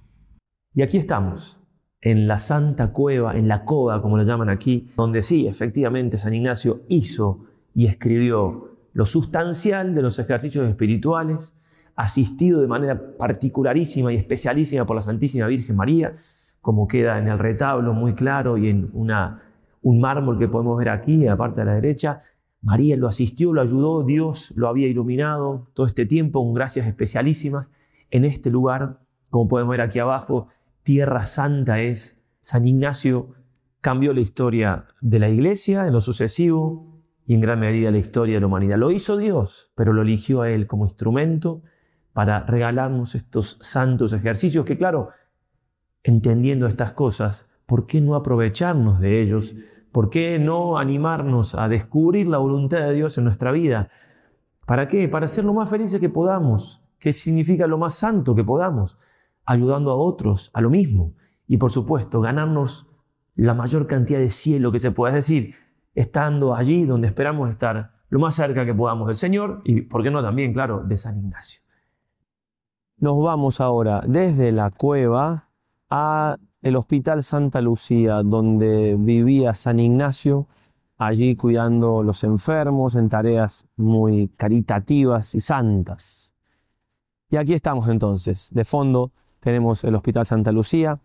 Y aquí estamos, en la Santa Cueva, en la cova, como lo llaman aquí, donde sí, efectivamente, San Ignacio hizo y escribió lo sustancial de los ejercicios espirituales, asistido de manera particularísima y especialísima por la Santísima Virgen María, como queda en el retablo muy claro y en un mármol que podemos ver aquí, aparte de la derecha, María lo asistió, lo ayudó, Dios lo había iluminado todo este tiempo con gracias especialísimas. En este lugar, como podemos ver aquí abajo, Tierra Santa es. San Ignacio cambió la historia de la iglesia en lo sucesivo y en gran medida la historia de la humanidad. Lo hizo Dios, pero lo eligió a Él como instrumento para regalarnos estos santos ejercicios que, claro, entendiendo estas cosas, ¿por qué no aprovecharnos de ellos ¿Por qué no animarnos a descubrir la voluntad de Dios en nuestra vida? ¿Para qué? Para ser lo más felices que podamos. ¿Qué significa lo más santo que podamos? Ayudando a otros a lo mismo. Y por supuesto, ganarnos la mayor cantidad de cielo que se pueda. Decir, estando allí donde esperamos estar, lo más cerca que podamos del Señor y, ¿por qué no también, claro, de San Ignacio? Nos vamos ahora desde la cueva a el Hospital Santa Lucía, donde vivía San Ignacio, allí cuidando los enfermos en tareas muy caritativas y santas. Y aquí estamos entonces. De fondo tenemos el Hospital Santa Lucía.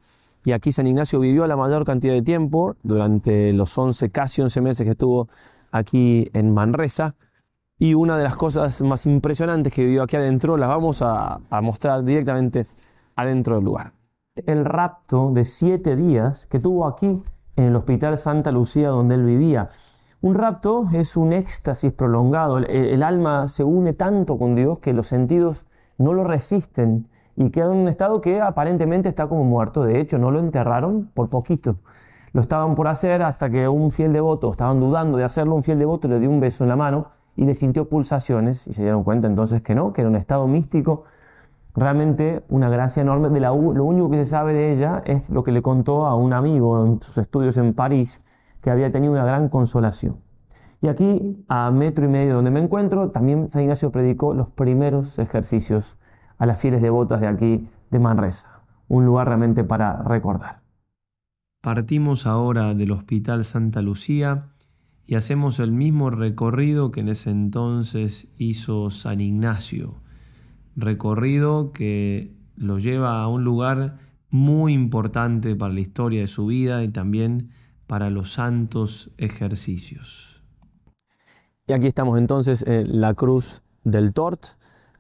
Y aquí San Ignacio vivió la mayor cantidad de tiempo, durante los 11, casi 11 meses que estuvo aquí en Manresa. Y una de las cosas más impresionantes que vivió aquí adentro las vamos a, mostrar directamente adentro del lugar. El rapto de siete días que tuvo aquí en el Hospital Santa Lucía donde él vivía. Un rapto es un éxtasis prolongado. El, alma se une tanto con Dios que los sentidos no lo resisten y queda en un estado que aparentemente está como muerto. De hecho, no lo enterraron por poquito. Lo estaban por hacer hasta que un fiel devoto, estaban dudando de hacerlo, un fiel devoto le dio un beso en la mano y le sintió pulsaciones y se dieron cuenta entonces que no, que era un estado místico, realmente una gracia enorme. De lo único que se sabe de ella es lo que le contó a un amigo en sus estudios en París, que había tenido una gran consolación. Y aquí, a metro y medio donde me encuentro, también San Ignacio predicó los primeros ejercicios a las fieles devotas de aquí, de Manresa. Un lugar realmente para recordar. Partimos ahora del Hospital Santa Lucía y hacemos el mismo recorrido que en ese entonces hizo San Ignacio. Recorrido que lo lleva a un lugar muy importante para la historia de su vida y también para los santos ejercicios. Y aquí estamos entonces en la cruz del Tort,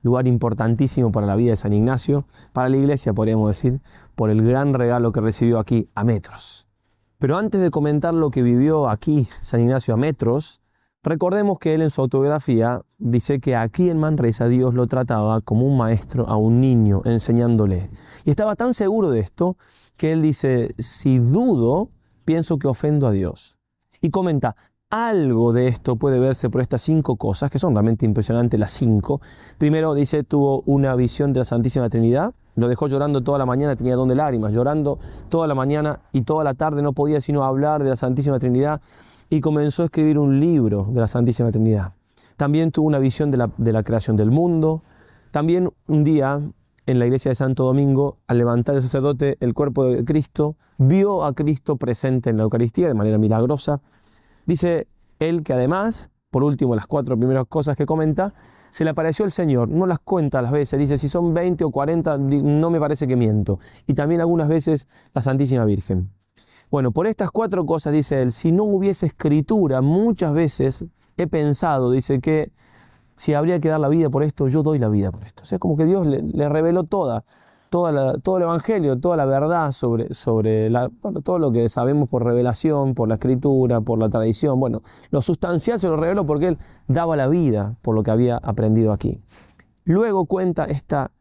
lugar importantísimo para la vida de San Ignacio, para la iglesia podríamos decir, por el gran regalo que recibió aquí a metros. Pero antes de comentar lo que vivió aquí San Ignacio a metros, recordemos que él en su autobiografía dice que aquí en Manresa Dios lo trataba como un maestro a un niño, enseñándole. Y estaba tan seguro de esto que él dice, si dudo, pienso que ofendo a Dios. Y comenta, algo de esto puede verse por estas cinco cosas, que son realmente impresionantes las cinco. Primero dice, tuvo una visión de la Santísima Trinidad, lo dejó llorando toda la mañana, tenía don de lágrimas, llorando toda la mañana y toda la tarde no podía sino hablar de la Santísima Trinidad y comenzó a escribir un libro de la Santísima Trinidad. También tuvo una visión de la, de la creación del mundo. También un día en la iglesia de Santo Domingo, al levantar el sacerdote el cuerpo de Cristo, vio a Cristo presente en la Eucaristía de manera milagrosa. Dice él que además, por último, las cuatro primeras cosas que comenta, se le apareció el Señor, no las cuenta las veces, dice si son 20 o 40, no me parece que miento. Y también algunas veces la Santísima Virgen. Bueno, por estas cuatro cosas, dice él, si no hubiese escritura, muchas veces he pensado, dice que si habría que dar la vida por esto, yo doy la vida por esto. O sea, como que Dios le reveló toda todo el Evangelio, toda la verdad sobre, sobre todo lo que sabemos por revelación, por la escritura, por la tradición. Bueno, lo sustancial se lo reveló porque él daba la vida por lo que había aprendido aquí. Luego cuenta esta,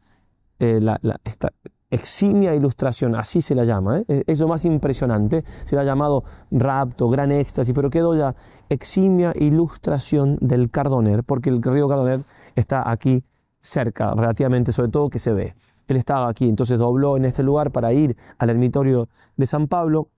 eh, esta eximia ilustración, así se la llama, ¿eh? es lo más impresionante, se la ha llamado rapto, gran éxtasis, pero quedó ya eximia ilustración del Cardoner, porque el río Cardoner está aquí cerca, relativamente, sobre todo que se ve. Él estaba aquí, entonces dobló en este lugar para ir al ermitorio de San Pablo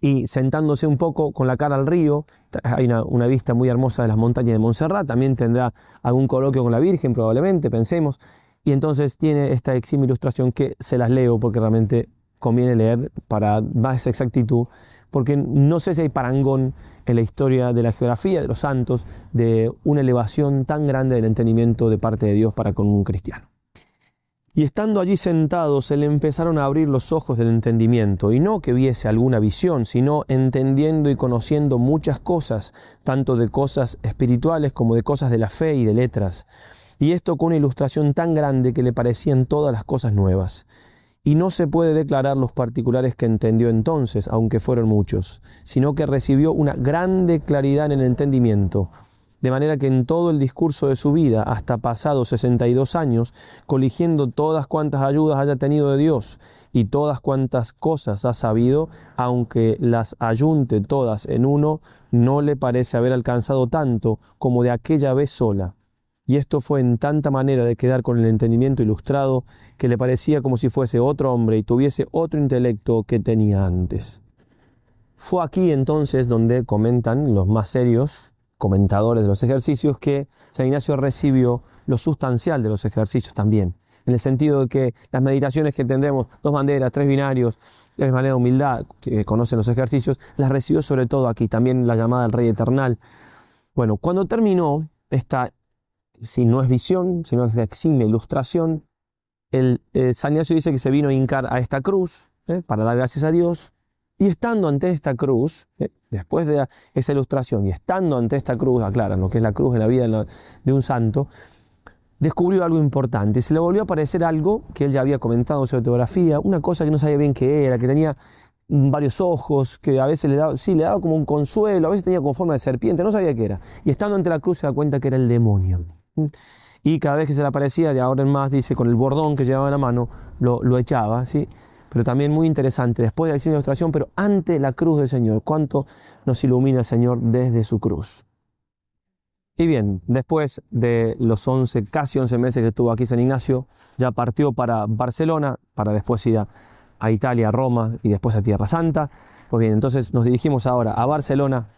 y sentándose un poco con la cara al río, hay una, vista muy hermosa de las montañas de Montserrat, también tendrá algún coloquio con la Virgen probablemente, pensemos, y entonces tiene esta exima ilustración que se las leo porque realmente conviene leer para más exactitud, porque no sé si hay parangón en la historia de la geografía de los santos de una elevación tan grande del entendimiento de parte de Dios para con un cristiano. Y estando allí sentados, se le empezaron a abrir los ojos del entendimiento, y no que viese alguna visión, sino entendiendo y conociendo muchas cosas, tanto de cosas espirituales como de cosas de la fe y de letras. Y esto con una ilustración tan grande que le parecían todas las cosas nuevas. Y no se puede declarar los particulares que entendió entonces, aunque fueron muchos, sino que recibió una grande claridad en el entendimiento, de manera que en todo el discurso de su vida, hasta pasados 62 años, coligiendo todas cuantas ayudas haya tenido de Dios y todas cuantas cosas ha sabido, aunque las ayunte todas en uno, no le parece haber alcanzado tanto como de aquella vez sola. Y esto fue en tanta manera de quedar con el entendimiento ilustrado que le parecía como si fuese otro hombre y tuviese otro intelecto que tenía antes. Fue aquí entonces donde comentan los más serios comentadores de los ejercicios que San Ignacio recibió lo sustancial de los ejercicios también, en el sentido de que las meditaciones que tendremos, dos banderas, tres binarios, tres maneras de humildad, que conocen los ejercicios, las recibió sobre todo aquí, también la llamada del Rey Eternal. Bueno, cuando terminó esta, si no es visión, sino es eximia ilustración, el eh, San Ignacio dice que se vino a hincar a esta cruz eh, para dar gracias a Dios, y estando ante esta cruz, eh, después de esa ilustración, y estando ante esta cruz, aclaran lo que es la cruz en la vida de un santo, descubrió algo importante. Y se le volvió a aparecer algo que él ya había comentado en su autografía, una cosa que no sabía bien qué era, que tenía varios ojos, que a veces le daba, sí, le daba como un consuelo, a veces tenía como forma de serpiente, no sabía qué era. Y estando ante la cruz se da cuenta que era el demonio. Y cada vez que se le aparecía, de ahora en más, dice, con el bordón que llevaba en la mano, lo, echaba, ¿sí? pero también muy interesante, después de la ilustración, pero ante la cruz del Señor, cuánto nos ilumina el Señor desde su cruz. Y bien, después de los 11, casi 11 meses que estuvo aquí San Ignacio, ya partió para Barcelona, para después ir a, Italia, a Roma y después a Tierra Santa. Pues bien, entonces nos dirigimos ahora a Barcelona,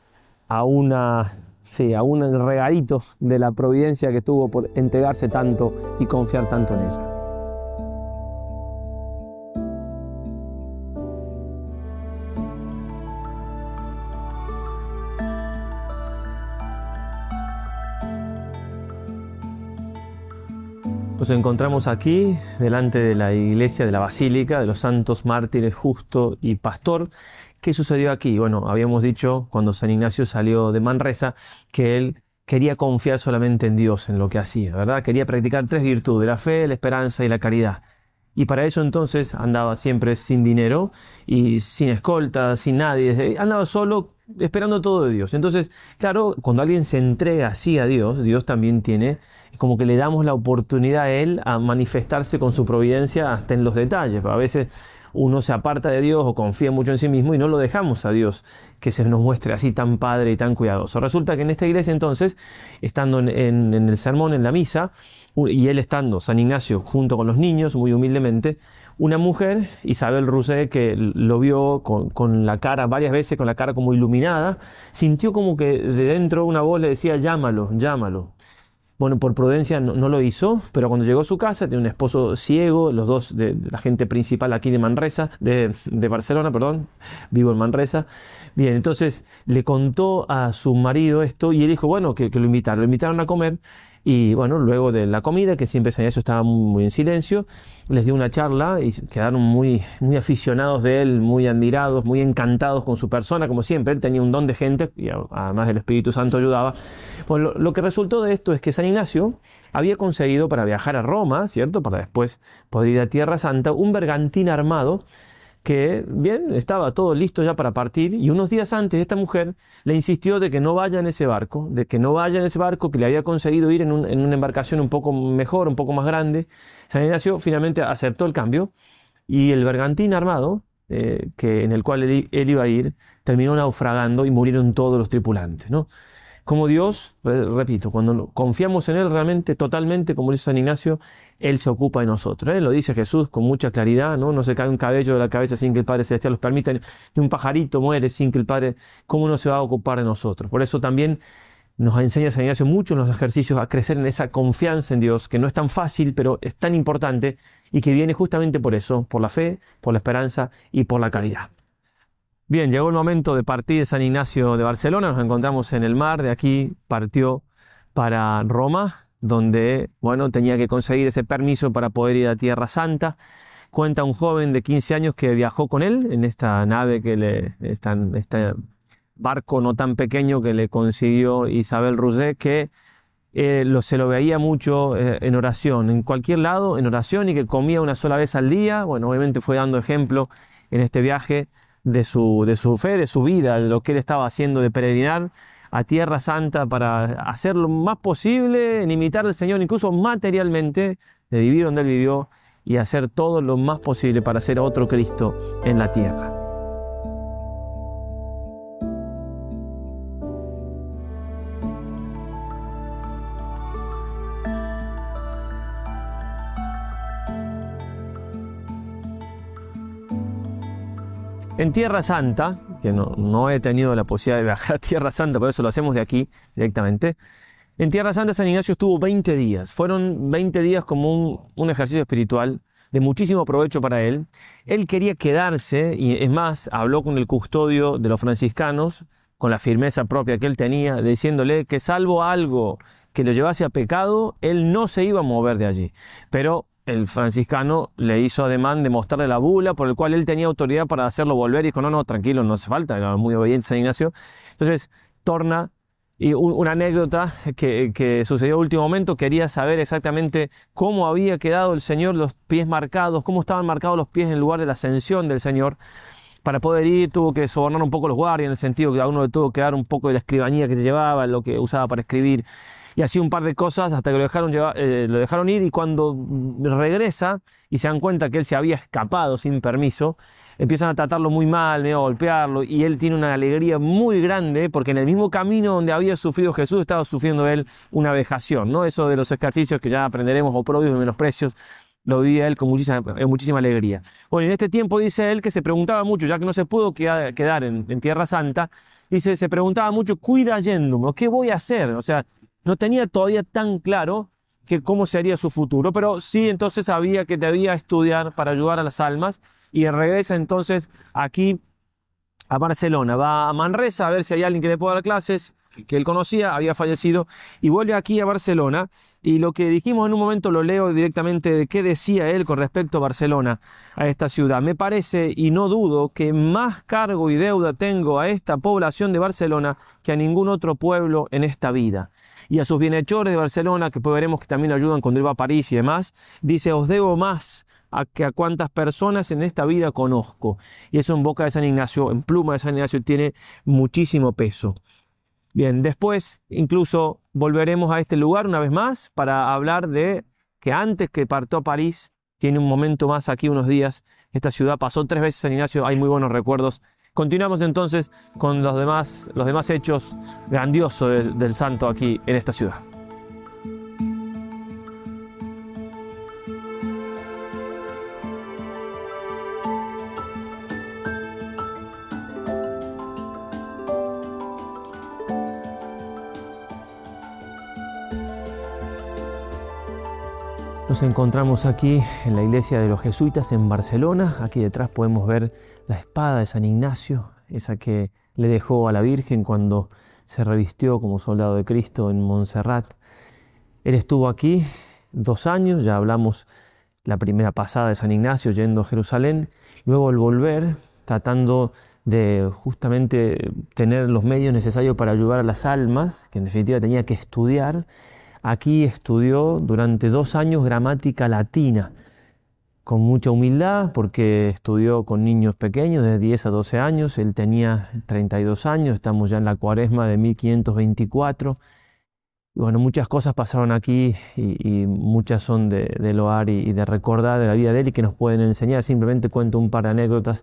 a una sí, a un regalito de la providencia que tuvo por entregarse tanto y confiar tanto en ella. Nos encontramos aquí, delante de la iglesia de la Basílica de los Santos Mártires Justo y Pastor. ¿Qué sucedió aquí? Bueno, habíamos dicho cuando San Ignacio salió de Manresa que él quería confiar solamente en Dios, en lo que hacía, ¿verdad? Quería practicar tres virtudes, la fe, la esperanza y la caridad. Y para eso entonces andaba siempre sin dinero y sin escolta, sin nadie, andaba solo esperando todo de Dios. Entonces, claro, cuando alguien se entrega así a Dios, Dios también tiene, como que le damos la oportunidad a Él a manifestarse con su providencia hasta en los detalles. A veces uno se aparta de Dios o confía mucho en sí mismo y no lo dejamos a Dios que se nos muestre así tan padre y tan cuidadoso. Resulta que en esta iglesia entonces, estando en, el sermón, en la misa, y él estando, San Ignacio, junto con los niños, muy humildemente, una mujer, Isabel Rousset, que lo vio con, con, la cara varias veces, con la cara como iluminada, sintió como que de dentro una voz le decía, llámalo, llámalo. Bueno, por prudencia no, lo hizo, pero cuando llegó a su casa, tiene un esposo ciego, los dos de, la gente principal aquí de Manresa, de, Barcelona, perdón, vivo en Manresa. Bien, entonces le contó a su marido esto y él dijo, bueno, que, que lo invitaron. Lo invitaron a comer y bueno, luego de la comida, que siempre San estaba muy, en silencio, les dio una charla y quedaron muy, muy aficionados de él, muy admirados, muy encantados con su persona, como siempre. Él tenía un don de gente y además del Espíritu Santo ayudaba. Lo, lo que resultó de esto es que San Ignacio había conseguido para viajar a Roma, ¿cierto? Para después poder ir a Tierra Santa, un bergantín armado que, bien, estaba todo listo ya para partir y unos días antes esta mujer le insistió de que no vaya en ese barco, de que no vaya en ese barco, que le había conseguido ir en, una embarcación un poco mejor, un poco más grande. San Ignacio finalmente aceptó el cambio y el bergantín armado, eh, que, en el cual él, él, iba a ir, terminó naufragando y murieron todos los tripulantes, ¿no? Como Dios, repito, cuando confiamos en Él realmente, totalmente, como dice San Ignacio, Él se ocupa de nosotros. Lo dice Jesús con mucha claridad, ¿no? No se cae un cabello de la cabeza sin que el Padre Celestial los permita, ni un pajarito muere sin que el Padre, ¿cómo no se va a ocupar de nosotros? Por eso también nos enseña San Ignacio mucho en los ejercicios a crecer en esa confianza en Dios, que no es tan fácil, pero es tan importante y que viene justamente por eso, por la fe, por la esperanza y por la caridad. Bien, llegó el momento de partir de San Ignacio de Barcelona, nos encontramos en el mar, de aquí partió para Roma, donde, bueno, tenía que conseguir ese permiso para poder ir a Tierra Santa. Cuenta un joven de 15 años que viajó con él en esta nave que le, este barco no tan pequeño que le consiguió Isabel Rousset, que eh, lo, se lo veía mucho eh, en oración, en cualquier lado, en oración y que comía una sola vez al día. Bueno, obviamente fue dando ejemplo en este viaje de su, de su fe, de su vida, de lo que él estaba haciendo de peregrinar a Tierra Santa para hacer lo más posible en imitar al Señor, incluso materialmente, de vivir donde él vivió y hacer todo lo más posible para ser otro Cristo en la tierra. En Tierra Santa, que no, no he tenido la posibilidad de viajar a Tierra Santa, por eso lo hacemos de aquí directamente, en Tierra Santa San Ignacio estuvo 20 días. Fueron 20 días como un, un, ejercicio espiritual de muchísimo provecho para él. Él quería quedarse, y es más, habló con el custodio de los franciscanos, con la firmeza propia que él tenía, diciéndole que salvo algo que lo llevase a pecado, él no se iba a mover de allí. Pero el franciscano le hizo ademán de mostrarle la bula por el cual él tenía autoridad para hacerlo volver y dijo, no, no, tranquilo, no hace falta, era muy obediente San Ignacio. Entonces, torna y una anécdota que, que, sucedió último momento, quería saber exactamente cómo había quedado el Señor, los pies marcados, cómo estaban marcados los pies en lugar de la ascensión del Señor. Para poder ir tuvo que sobornar un poco los guardias, en el sentido que a uno le tuvo que dar un poco de la escribanía que llevaba, lo que usaba para escribir y así un par de cosas hasta que lo dejaron, eh, lo dejaron ir y cuando regresa y se dan cuenta que él se había escapado sin permiso, empiezan a tratarlo muy mal, a golpearlo y él tiene una alegría muy grande porque en el mismo camino donde había sufrido Jesús estaba sufriendo él una vejación, ¿no? Eso de los ejercicios que ya aprenderemos, oprobios y menosprecios, lo vivía él con muchísima, muchísima alegría. Bueno, en este tiempo dice él que se preguntaba mucho, ya que no se pudo quedar en, en Tierra Santa, dice, se preguntaba mucho, cuida yéndome, ¿qué voy a hacer? O sea, no tenía todavía tan claro que cómo sería su futuro, pero sí entonces sabía que debía estudiar para ayudar a las almas y regresa entonces aquí a Barcelona, va a Manresa a ver si hay alguien que le pueda dar clases, que, él conocía, había fallecido, y vuelve aquí a Barcelona, y lo que dijimos en un momento lo leo directamente de qué decía él con respecto a Barcelona, a esta ciudad. Me parece, y no dudo, que más cargo y deuda tengo a esta población de Barcelona que a ningún otro pueblo en esta vida. Y a sus bienhechores de Barcelona, que pues veremos que también ayudan cuando él va a París y demás, dice, os debo más a que a cuantas personas en esta vida conozco. Y eso en boca de San Ignacio, en pluma de San Ignacio, tiene muchísimo peso. Bien, después incluso volveremos a este lugar una vez más para hablar de que antes que partió a París, tiene un momento más aquí, unos días, esta ciudad pasó tres veces San Ignacio, hay muy buenos recuerdos Continuamos entonces con los demás, los demás hechos grandiosos del, del santo aquí en esta ciudad. Nos encontramos aquí en la iglesia de los jesuitas en Barcelona. Aquí detrás podemos ver la espada de San Ignacio, esa que le dejó a la Virgen cuando se revistió como soldado de Cristo en Montserrat. Él estuvo aquí dos años, ya hablamos la primera pasada de San Ignacio yendo a Jerusalén, luego al volver tratando de justamente tener los medios necesarios para ayudar a las almas, que en definitiva tenía que estudiar, Aquí estudió durante dos años gramática latina, con mucha humildad, porque estudió con niños pequeños de 10 a 12 años, él tenía 32 años, estamos ya en la cuaresma de 1524. Y bueno, muchas cosas pasaron aquí y, muchas son de, loar y, de recordar de la vida de él y que nos pueden enseñar. Simplemente cuento un par de anécdotas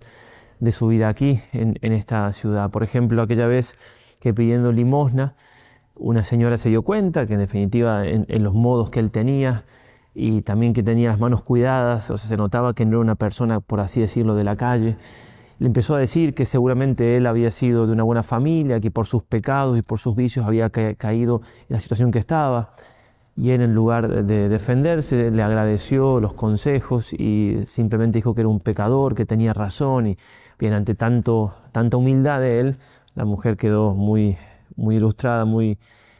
de su vida aquí, en esta ciudad. Por ejemplo, aquella vez que pidiendo limosna, una señora se dio cuenta que en definitiva en, los modos que él tenía y también que tenía las manos cuidadas, o sea, se notaba que no era una persona, por así decirlo, de la calle. Le empezó a decir que seguramente él había sido de una buena familia, que por sus pecados y por sus vicios había caído en la situación que estaba. Y él, en lugar de defenderse, le agradeció los consejos y simplemente dijo que era un pecador, que tenía razón. Y bien, ante tanto, tanta humildad de él, la mujer quedó muy muy ilustrada, muy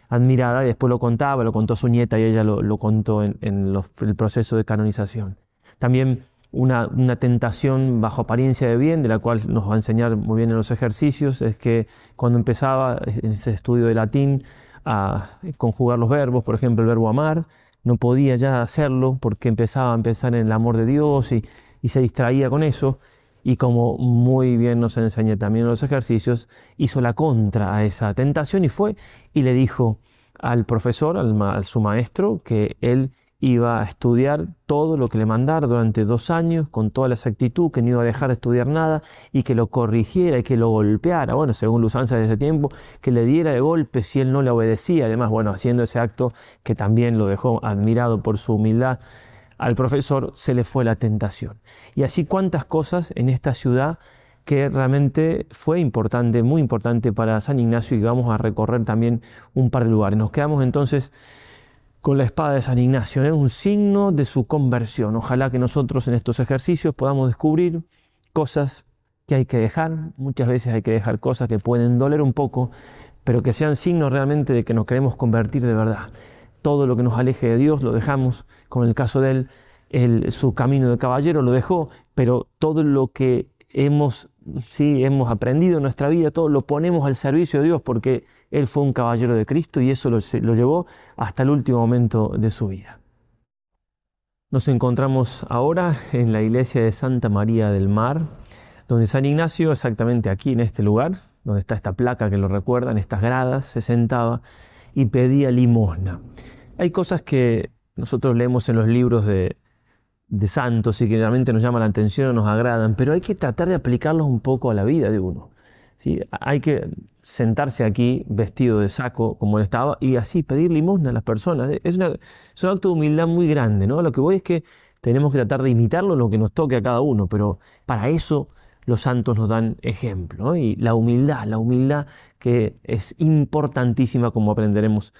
admirada, y después lo contaba, lo contó su nieta y ella lo, contó en, el proceso de canonización. También una, tentación bajo apariencia de bien, de la cual nos va a enseñar muy bien en los ejercicios, es que cuando empezaba en ese estudio de latín a conjugar los verbos, por ejemplo el verbo amar, no podía ya hacerlo porque empezaba a pensar en el amor de Dios y se distraía con eso y como muy bien nos enseña también los ejercicios, hizo la contra a esa tentación y fue y le dijo al profesor, al, a su maestro, que él iba a estudiar todo lo que le mandara durante dos años con toda la exactitud, que no iba a dejar de estudiar nada y que lo corrigiera y que lo golpeara, bueno, según la usanza de ese tiempo, que le diera de golpe si él no le obedecía, además, bueno, haciendo ese acto que también lo dejó admirado por su humildad al profesor se le fue la tentación. Y así cuántas cosas en esta ciudad que realmente fue importante, muy importante para San Ignacio y vamos a recorrer también un par de lugares. Nos quedamos entonces con la espada de San Ignacio, es un signo de su conversión. Ojalá que nosotros en estos ejercicios podamos descubrir cosas que hay que dejar, muchas veces hay que dejar cosas que pueden doler un poco, pero que sean signos realmente de que nos queremos convertir de verdad. Todo lo que nos aleje de Dios lo dejamos, como en el caso de él, su camino de caballero lo dejó, pero todo lo que hemos, sí, hemos aprendido en nuestra vida, todo lo ponemos al servicio de Dios porque Él fue un caballero de Cristo y eso lo, lo llevó hasta el último momento de su vida. Nos encontramos ahora en la iglesia de Santa María del Mar, donde San Ignacio, exactamente aquí en este lugar, donde está esta placa que lo recuerda, en estas gradas, se sentaba y pedía limosna. Hay cosas que nosotros leemos en los libros de, de santos y que realmente nos llaman la atención o nos agradan, pero hay que tratar de aplicarlos un poco a la vida de uno. ¿sí? Hay que sentarse aquí vestido de saco como él estaba y así pedir limosna a las personas. Es, una, es un acto de humildad muy grande. ¿no? Lo que voy es que tenemos que tratar de imitarlo lo que nos toque a cada uno, pero para eso los santos nos dan ejemplo. Y la humildad, la humildad que es importantísima como aprenderemos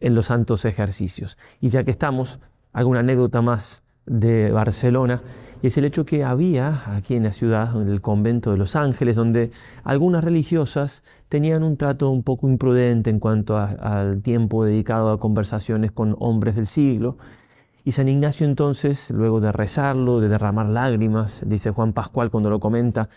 en los santos ejercicios. Y ya que estamos, alguna anécdota más de Barcelona, y es el hecho que había aquí en la ciudad, en el convento de los ángeles, donde algunas religiosas tenían un trato un poco imprudente en cuanto al tiempo dedicado a conversaciones con hombres del siglo, y San Ignacio entonces, luego de rezarlo, de derramar lágrimas, dice Juan Pascual cuando lo comenta,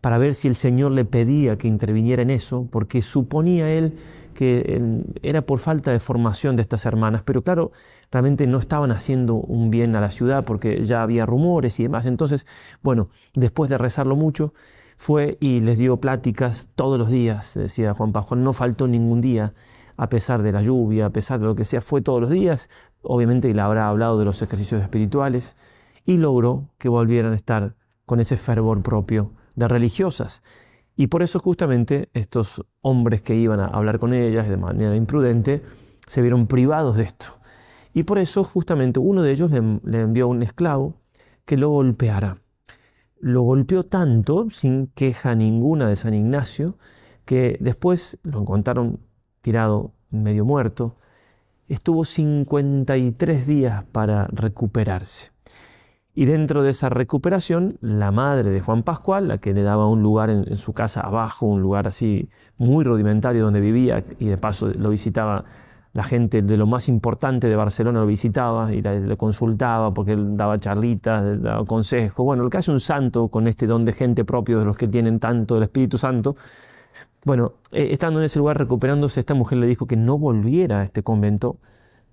para ver si el Señor le pedía que interviniera en eso, porque suponía él que era por falta de formación de estas hermanas, pero claro, realmente no estaban haciendo un bien a la ciudad porque ya había rumores y demás. Entonces, bueno, después de rezarlo mucho, fue y les dio pláticas todos los días, decía Juan Pascual, no faltó ningún día, a pesar de la lluvia, a pesar de lo que sea, fue todos los días, obviamente le habrá hablado de los ejercicios espirituales, y logró que volvieran a estar con ese fervor propio de religiosas. Y por eso justamente estos hombres que iban a hablar con ellas de manera imprudente se vieron privados de esto. Y por eso justamente uno de ellos le, le envió un esclavo que lo golpeara. Lo golpeó tanto, sin queja ninguna de San Ignacio, que después lo encontraron tirado medio muerto, estuvo 53 días para recuperarse. Y dentro de esa recuperación, la madre de Juan Pascual, la que le daba un lugar en, su casa abajo, un lugar así muy rudimentario donde vivía, y de paso lo visitaba la gente de lo más importante de Barcelona, lo visitaba y le, consultaba porque él daba charlitas, daba consejos. Bueno, lo que hace un santo con este don de gente propio de los que tienen tanto el Espíritu Santo, bueno, eh, estando en ese lugar recuperándose, esta mujer le dijo que no volviera a este convento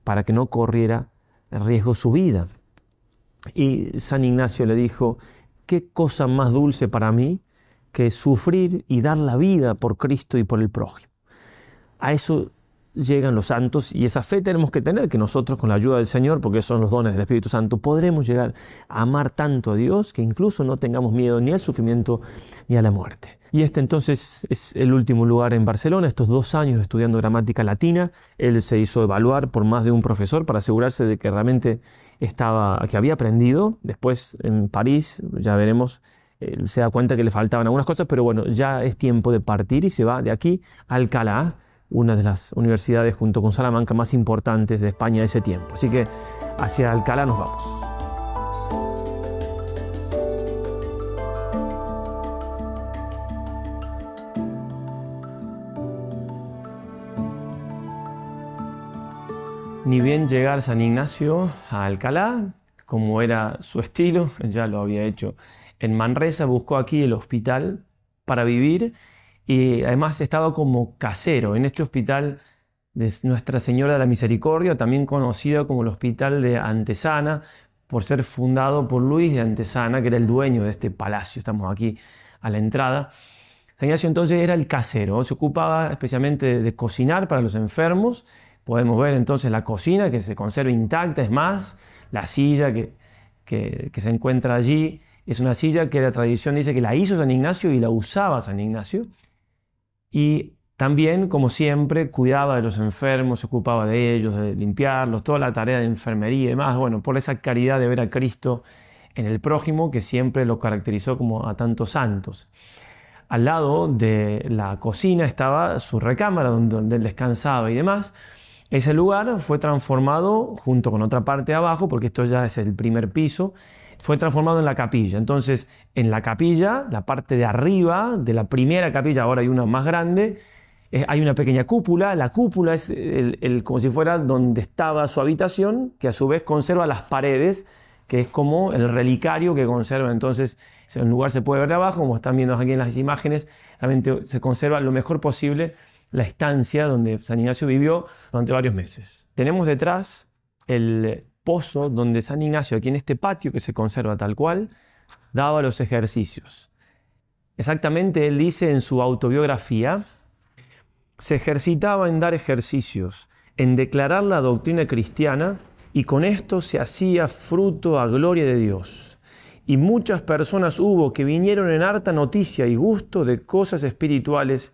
para que no corriera riesgo su vida. Y San Ignacio le dijo, ¿qué cosa más dulce para mí que sufrir y dar la vida por Cristo y por el prójimo? A eso llegan los santos y esa fe tenemos que tener, que nosotros con la ayuda del Señor, porque son los dones del Espíritu Santo, podremos llegar a amar tanto a Dios que incluso no tengamos miedo ni al sufrimiento ni a la muerte. Y este entonces es el último lugar en Barcelona, estos dos años estudiando gramática latina, él se hizo evaluar por más de un profesor para asegurarse de que realmente estaba, que había aprendido, después en París, ya veremos, él se da cuenta que le faltaban algunas cosas, pero bueno, ya es tiempo de partir y se va de aquí a Alcalá, una de las universidades junto con Salamanca más importantes de España de ese tiempo. Así que hacia Alcalá nos vamos. Ni bien llegar San Ignacio a Alcalá, como era su estilo, ya lo había hecho en Manresa, buscó aquí el hospital para vivir y además estaba como casero en este hospital de Nuestra Señora de la Misericordia, también conocido como el Hospital de Antesana, por ser fundado por Luis de Antesana, que era el dueño de este palacio. Estamos aquí a la entrada. San Ignacio entonces era el casero, se ocupaba especialmente de, cocinar para los enfermos. Podemos ver entonces la cocina que se conserva intacta, es más, la silla que, que, que se encuentra allí es una silla que la tradición dice que la hizo San Ignacio y la usaba San Ignacio. Y también, como siempre, cuidaba de los enfermos, se ocupaba de ellos, de limpiarlos, toda la tarea de enfermería y demás, bueno, por esa caridad de ver a Cristo en el prójimo que siempre lo caracterizó como a tantos santos. al lado de la cocina estaba su recámara donde, él descansaba y demás. Ese lugar fue transformado junto con otra parte de abajo, porque esto ya es el primer piso, fue transformado en la capilla. Entonces, en la capilla, la parte de arriba de la primera capilla, ahora hay una más grande, eh, hay una pequeña cúpula. La cúpula es el, como si fuera donde estaba su habitación, que a su vez conserva las paredes, que es como el relicario que conserva. Entonces, el lugar se puede ver de abajo, como están viendo aquí en las imágenes, realmente se conserva lo mejor posible la estancia donde San Ignacio vivió durante varios meses. Tenemos detrás el donde San Ignacio, aquí en este patio que se conserva tal cual, daba los ejercicios. Exactamente, él dice en su autobiografía, se ejercitaba en dar ejercicios, en declarar la doctrina cristiana y con esto se hacía fruto a gloria de Dios. Y muchas personas hubo que vinieron en harta noticia y gusto de cosas espirituales.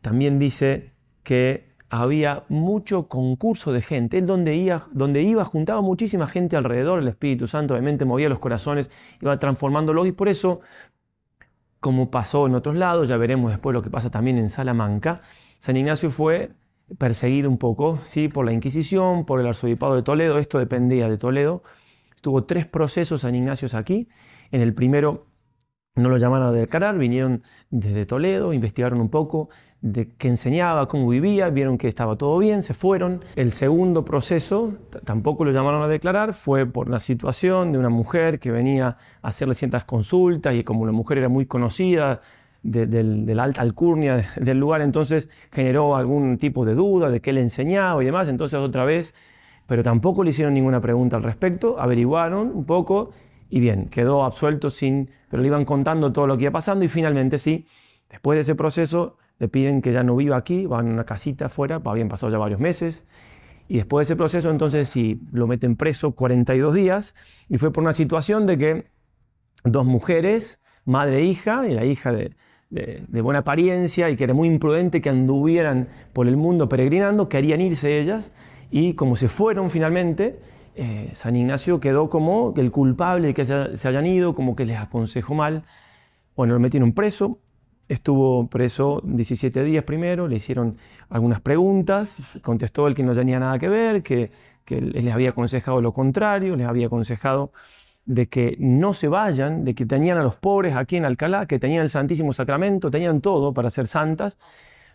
También dice que había mucho concurso de gente. Él donde iba, donde iba juntaba muchísima gente alrededor. El Espíritu Santo obviamente movía los corazones, iba transformándolos y por eso, como pasó en otros lados, ya veremos después lo que pasa también en Salamanca, San Ignacio fue perseguido un poco ¿sí? por la Inquisición, por el arzobispado de Toledo, esto dependía de Toledo. Tuvo tres procesos San Ignacio aquí. En el primero no lo llamaron a declarar, vinieron desde Toledo, investigaron un poco de qué enseñaba, cómo vivía, vieron que estaba todo bien, se fueron. El segundo proceso tampoco lo llamaron a declarar, fue por la situación de una mujer que venía a hacerle ciertas consultas y como la mujer era muy conocida, de, la alta alcurnia del lugar, entonces generó algún tipo de duda de qué le enseñaba y demás, entonces otra vez, pero tampoco le hicieron ninguna pregunta al respecto, averiguaron un poco y bien, quedó absuelto sin, pero le iban contando todo lo que iba pasando y finalmente sí, después de ese proceso le piden que ya no viva aquí, van a una casita afuera, habían pasado ya varios meses, y después de ese proceso entonces sí, lo meten preso 42 días y fue por una situación de que dos mujeres, madre e hija, y la hija de, de, buena apariencia y que era muy imprudente que anduvieran por el mundo peregrinando, querían irse ellas y como se fueron finalmente, eh, San Ignacio quedó como el culpable de que se, hayan ido, como que les aconsejó mal. Bueno, lo metieron preso, estuvo preso 17 días primero, le hicieron algunas preguntas, contestó él que no tenía nada que ver, que, que les había aconsejado lo contrario, les había aconsejado de que no se vayan, de que tenían a los pobres aquí en Alcalá, que tenían el Santísimo Sacramento, tenían todo para ser santas.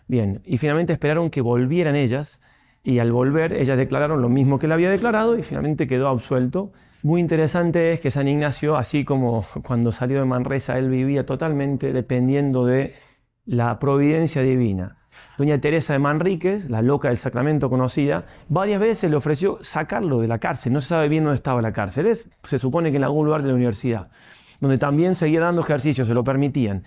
Bien, y finalmente esperaron que volvieran ellas, y al volver ellas declararon lo mismo que él había declarado y finalmente quedó absuelto. Muy interesante es que San Ignacio, así como cuando salió de Manresa, él vivía totalmente dependiendo de la providencia divina. Doña Teresa de Manríquez, la loca del sacramento conocida, varias veces le ofreció sacarlo de la cárcel. No se sabe bien dónde estaba la cárcel. Es, se supone que en algún lugar de la universidad, donde también seguía dando ejercicios, se lo permitían.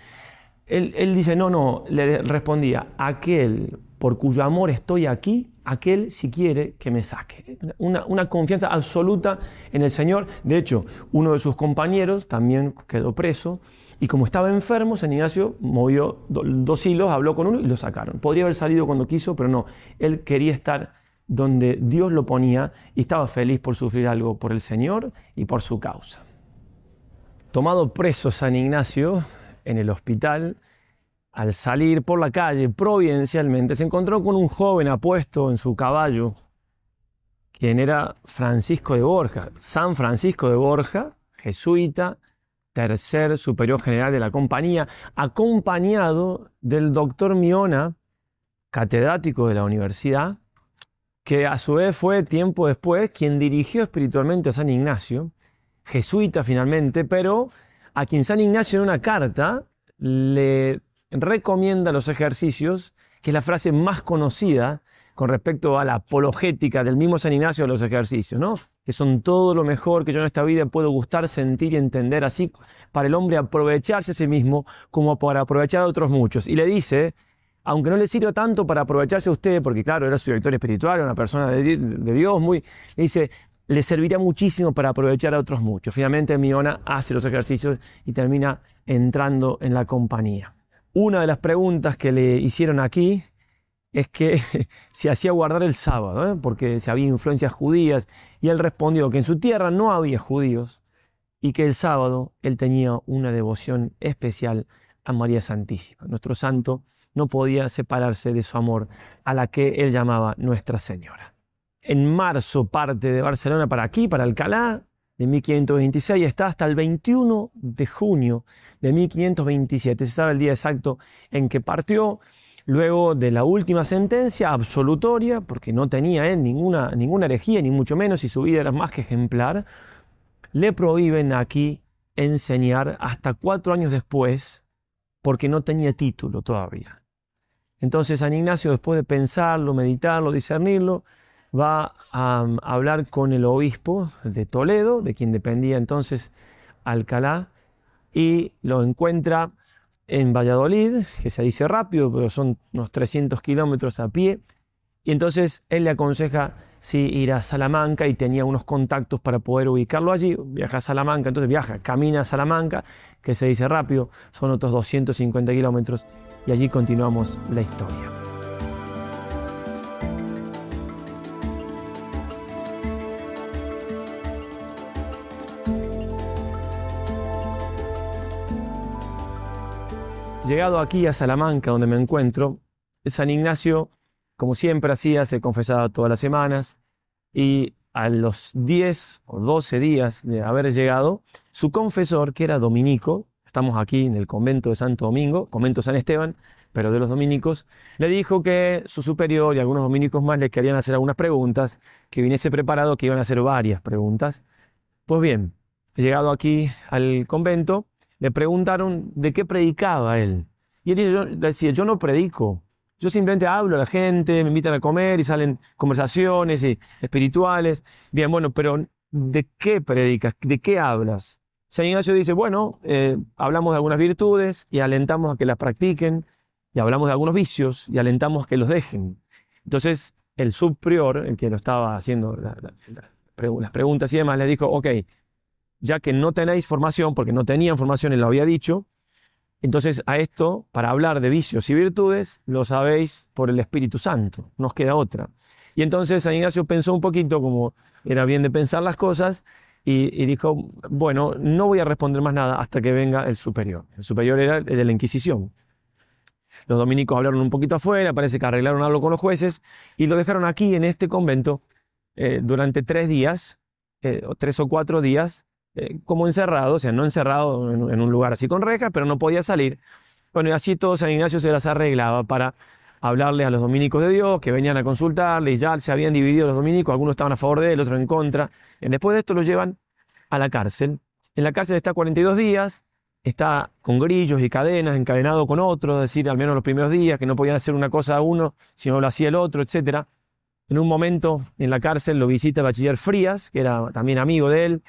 Él, dice, no, no, le respondía, aquel por cuyo amor estoy aquí, aquel si quiere que me saque. Una, confianza absoluta en el Señor. De hecho, uno de sus compañeros también quedó preso y como estaba enfermo, San Ignacio movió dos hilos, habló con uno y lo sacaron. Podría haber salido cuando quiso, pero no. Él quería estar donde Dios lo ponía y estaba feliz por sufrir algo por el Señor y por su causa. Tomado preso San Ignacio en el hospital, al salir por la calle providencialmente, se encontró con un joven apuesto en su caballo, quien era Francisco de Borja, San Francisco de Borja, jesuita, tercer superior general de la compañía, acompañado del doctor Miona, catedrático de la universidad, que a su vez fue tiempo después quien dirigió espiritualmente a San Ignacio, jesuita finalmente, pero a quien San Ignacio en una carta le recomienda los ejercicios, que es la frase más conocida con respecto a la apologética del mismo San Ignacio de los ejercicios, ¿no? Que son todo lo mejor que yo en esta vida puedo gustar, sentir y entender, así para el hombre aprovecharse a sí mismo como para aprovechar a otros muchos. Y le dice, aunque no le sirva tanto para aprovecharse a usted, porque claro, era su director espiritual, una persona de, Dios, muy, le dice, le serviría muchísimo para aprovechar a otros muchos. Finalmente Miona hace los ejercicios y termina entrando en la compañía. Una de las preguntas que le hicieron aquí es que se hacía guardar el sábado, ¿eh? porque se había influencias judías, y él respondió que en su tierra no había judíos y que el sábado él tenía una devoción especial a María Santísima. Nuestro santo no podía separarse de su amor, a la que él llamaba Nuestra Señora. En marzo parte de Barcelona para aquí, para Alcalá, de 1526, está hasta el 21 de junio de 1527. Se sabe el día exacto en que partió, luego de la última sentencia absolutoria, porque no tenía él ninguna, ninguna herejía, ni mucho menos, y su vida era más que ejemplar, le prohíben aquí enseñar hasta cuatro años después, porque no tenía título todavía. Entonces San Ignacio, después de pensarlo, meditarlo, discernirlo, va a um, hablar con el obispo de Toledo, de quien dependía entonces Alcalá, y lo encuentra en Valladolid, que se dice rápido, pero son unos 300 kilómetros a pie, y entonces él le aconseja si ir a Salamanca y tenía unos contactos para poder ubicarlo allí. Viaja a Salamanca, entonces viaja, camina a Salamanca, que se dice rápido, son otros 250 kilómetros, y allí continuamos la historia. Llegado aquí a Salamanca, donde me encuentro, San Ignacio, como siempre hacía, se confesaba todas las semanas y a los 10 o 12 días de haber llegado, su confesor, que era dominico, estamos aquí en el convento de Santo Domingo, convento San Esteban, pero de los dominicos, le dijo que su superior y algunos dominicos más le querían hacer algunas preguntas, que viniese preparado, que iban a hacer varias preguntas. Pues bien, llegado aquí al convento, le preguntaron de qué predicaba él. Y él decía, yo no predico, yo simplemente hablo a la gente, me invitan a comer y salen conversaciones y espirituales. Bien, bueno, pero ¿de qué predicas? ¿De qué hablas? San Ignacio dice, bueno, eh, hablamos de algunas virtudes y alentamos a que las practiquen, y hablamos de algunos vicios y alentamos a que los dejen. Entonces, el subprior, el que lo estaba haciendo las preguntas y demás, le dijo, ok, ya que no tenéis formación, porque no tenían formación, él lo había dicho, entonces a esto, para hablar de vicios y virtudes, lo sabéis por el Espíritu Santo, nos queda otra. Y entonces San Ignacio pensó un poquito como era bien de pensar las cosas y, dijo, bueno, no voy a responder más nada hasta que venga el superior. El superior era el de la Inquisición. Los dominicos hablaron un poquito afuera, parece que arreglaron algo con los jueces y lo dejaron aquí en este convento eh, durante tres días, eh, tres o cuatro días, eh, como encerrado, o sea, no encerrado en, un lugar así con rejas, pero no podía salir. Bueno, y así todo San Ignacio se las arreglaba para hablarle a los dominicos de Dios, que venían a consultarle, y ya se habían dividido los dominicos, algunos estaban a favor de él, otros en contra. Y después de esto lo llevan a la cárcel. En la cárcel está 42 días, está con grillos y cadenas, encadenado con otros, es decir, al menos los primeros días, que no podían hacer una cosa a uno, sino lo hacía el otro, etc. En un momento en la cárcel lo visita el bachiller Frías, que era también amigo de él,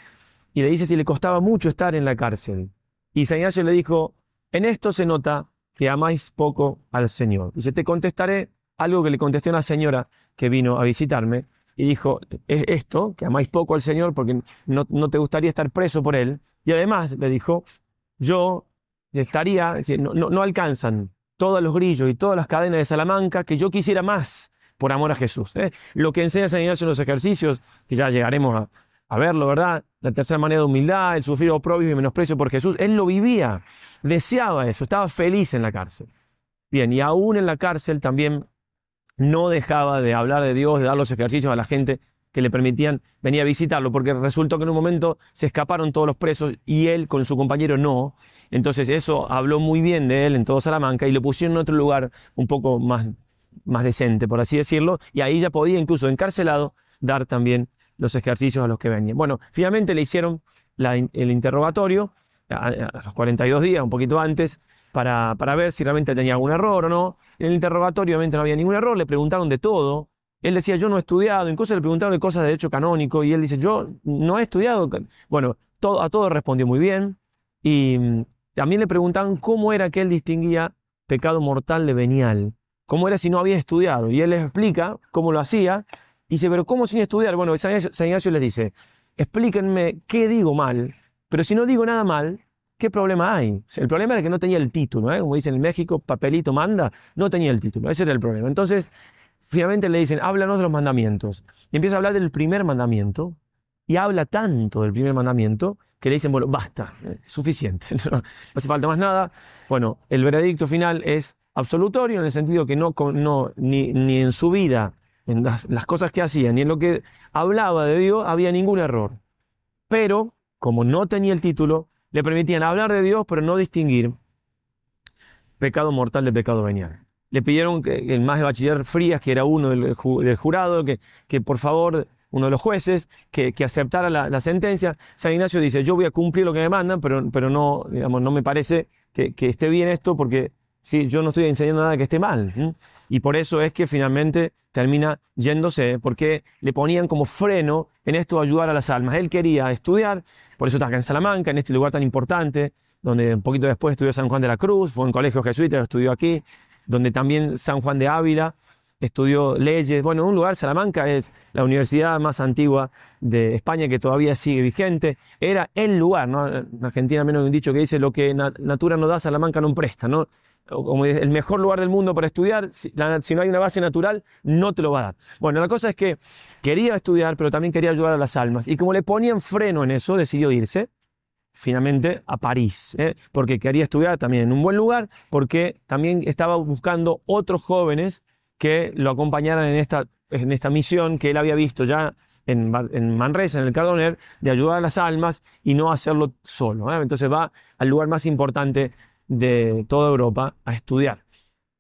y le dice si le costaba mucho estar en la cárcel. Y San Ignacio le dijo, en esto se nota que amáis poco al Señor. Dice, te contestaré algo que le contesté a una señora que vino a visitarme y dijo, es esto, que amáis poco al Señor porque no, te gustaría estar preso por Él. Y además le dijo, yo estaría, no, no, alcanzan todos los grillos y todas las cadenas de Salamanca que yo quisiera más por amor a Jesús. ¿eh? Lo que enseña San Ignacio en los ejercicios, que ya llegaremos a, a verlo, ¿verdad? La tercera manera de humildad, el sufrir oprobio y menosprecio por Jesús. Él lo vivía, deseaba eso, estaba feliz en la cárcel. Bien, y aún en la cárcel también no dejaba de hablar de Dios, de dar los ejercicios a la gente que le permitían venir a visitarlo, porque resultó que en un momento se escaparon todos los presos y él con su compañero no. Entonces eso habló muy bien de él en todo Salamanca y lo pusieron en otro lugar un poco más, más decente, por así decirlo, y ahí ya podía incluso encarcelado dar también los ejercicios a los que venían. Bueno, finalmente le hicieron el interrogatorio a, los 42 días, un poquito antes, para, para ver si realmente tenía algún error o no. En el interrogatorio obviamente no había ningún error, le preguntaron de todo. Él decía, yo no he estudiado, incluso le preguntaron de cosas de derecho canónico y él dice, yo no he estudiado. Bueno, a todo respondió muy bien. Y mm, también le preguntaban cómo era que él distinguía pecado mortal de venial. ¿Cómo era si no había estudiado? Y él les explica cómo lo hacía dice, pero ¿cómo sin estudiar? Bueno, San Ignacio, les dice, explíquenme qué digo mal, pero si no digo nada mal, ¿qué problema hay? El problema era que no tenía el título, ¿eh? como dicen en México, papelito manda, no tenía el título, ese era el problema. Entonces, finalmente le dicen, háblanos de los mandamientos. Y empieza a hablar del primer mandamiento, y habla tanto del primer mandamiento que le dicen, bueno, basta, eh, suficiente, no, hace falta más nada. Bueno, el veredicto final es absolutorio en el sentido que no, no ni, ni en su vida, en las, cosas que hacía, ni en lo que hablaba de Dios, había ningún error. Pero, como no tenía el título, le permitían hablar de Dios, pero no distinguir pecado mortal de pecado venial. Le pidieron que el más de bachiller Frías, que era uno del, del jurado, que, que por favor uno de los jueces, que, que aceptara la, la, sentencia. San Ignacio dice, yo voy a cumplir lo que me mandan, pero, pero no, digamos, no me parece que, que esté bien esto porque sí, yo no estoy enseñando nada que esté mal. Y por eso es que finalmente termina yéndose, porque le ponían como freno en esto ayudar a las almas. Él quería estudiar, por eso está acá en Salamanca, en este lugar tan importante, donde un poquito después estudió San Juan de la Cruz, fue en colegio jesuita, estudió aquí, donde también San Juan de Ávila estudió leyes. Bueno, un lugar, Salamanca es la universidad más antigua de España que todavía sigue vigente. Era el lugar, ¿no? En Argentina menos un dicho que dice lo que natura no da, Salamanca no presta, ¿no? Como el mejor lugar del mundo para estudiar, si, no hay una base natural, no te lo va a dar. Bueno, la cosa es que quería estudiar, pero también quería ayudar a las almas. Y como le ponían freno en eso, decidió irse finalmente a París, ¿eh? porque quería estudiar también en un buen lugar, porque también estaba buscando otros jóvenes que lo acompañaran en esta, en esta misión que él había visto ya en, en Manresa, en el Cardoner, de ayudar a las almas y no hacerlo solo. ¿eh? Entonces va al lugar más importante de toda Europa a estudiar.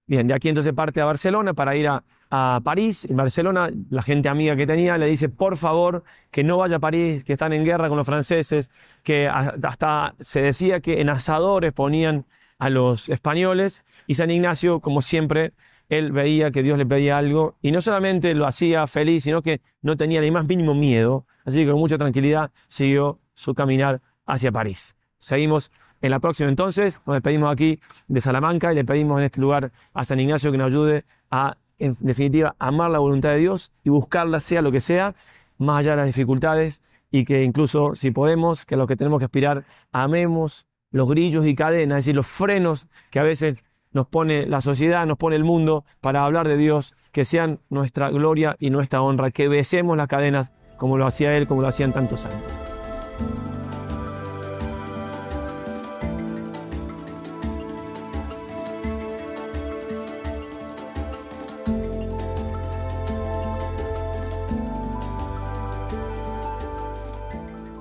Bien, de aquí entonces parte a Barcelona para ir a, a París. En Barcelona, la gente amiga que tenía le dice, por favor, que no vaya a París, que están en guerra con los franceses, que hasta se decía que en asadores ponían a los españoles. Y San Ignacio, como siempre, él veía que Dios le pedía algo y no solamente lo hacía feliz, sino que no tenía ni más mínimo miedo. Así que con mucha tranquilidad siguió su caminar hacia París. Seguimos en la próxima entonces, nos despedimos aquí de Salamanca y le pedimos en este lugar a San Ignacio que nos ayude a, en definitiva, amar la voluntad de Dios y buscarla sea lo que sea, más allá de las dificultades y que incluso si podemos, que a los que tenemos que aspirar, amemos los grillos y cadenas, es decir, los frenos que a veces nos pone la sociedad, nos pone el mundo para hablar de Dios, que sean nuestra gloria y nuestra honra, que besemos las cadenas como lo hacía Él, como lo hacían tantos santos.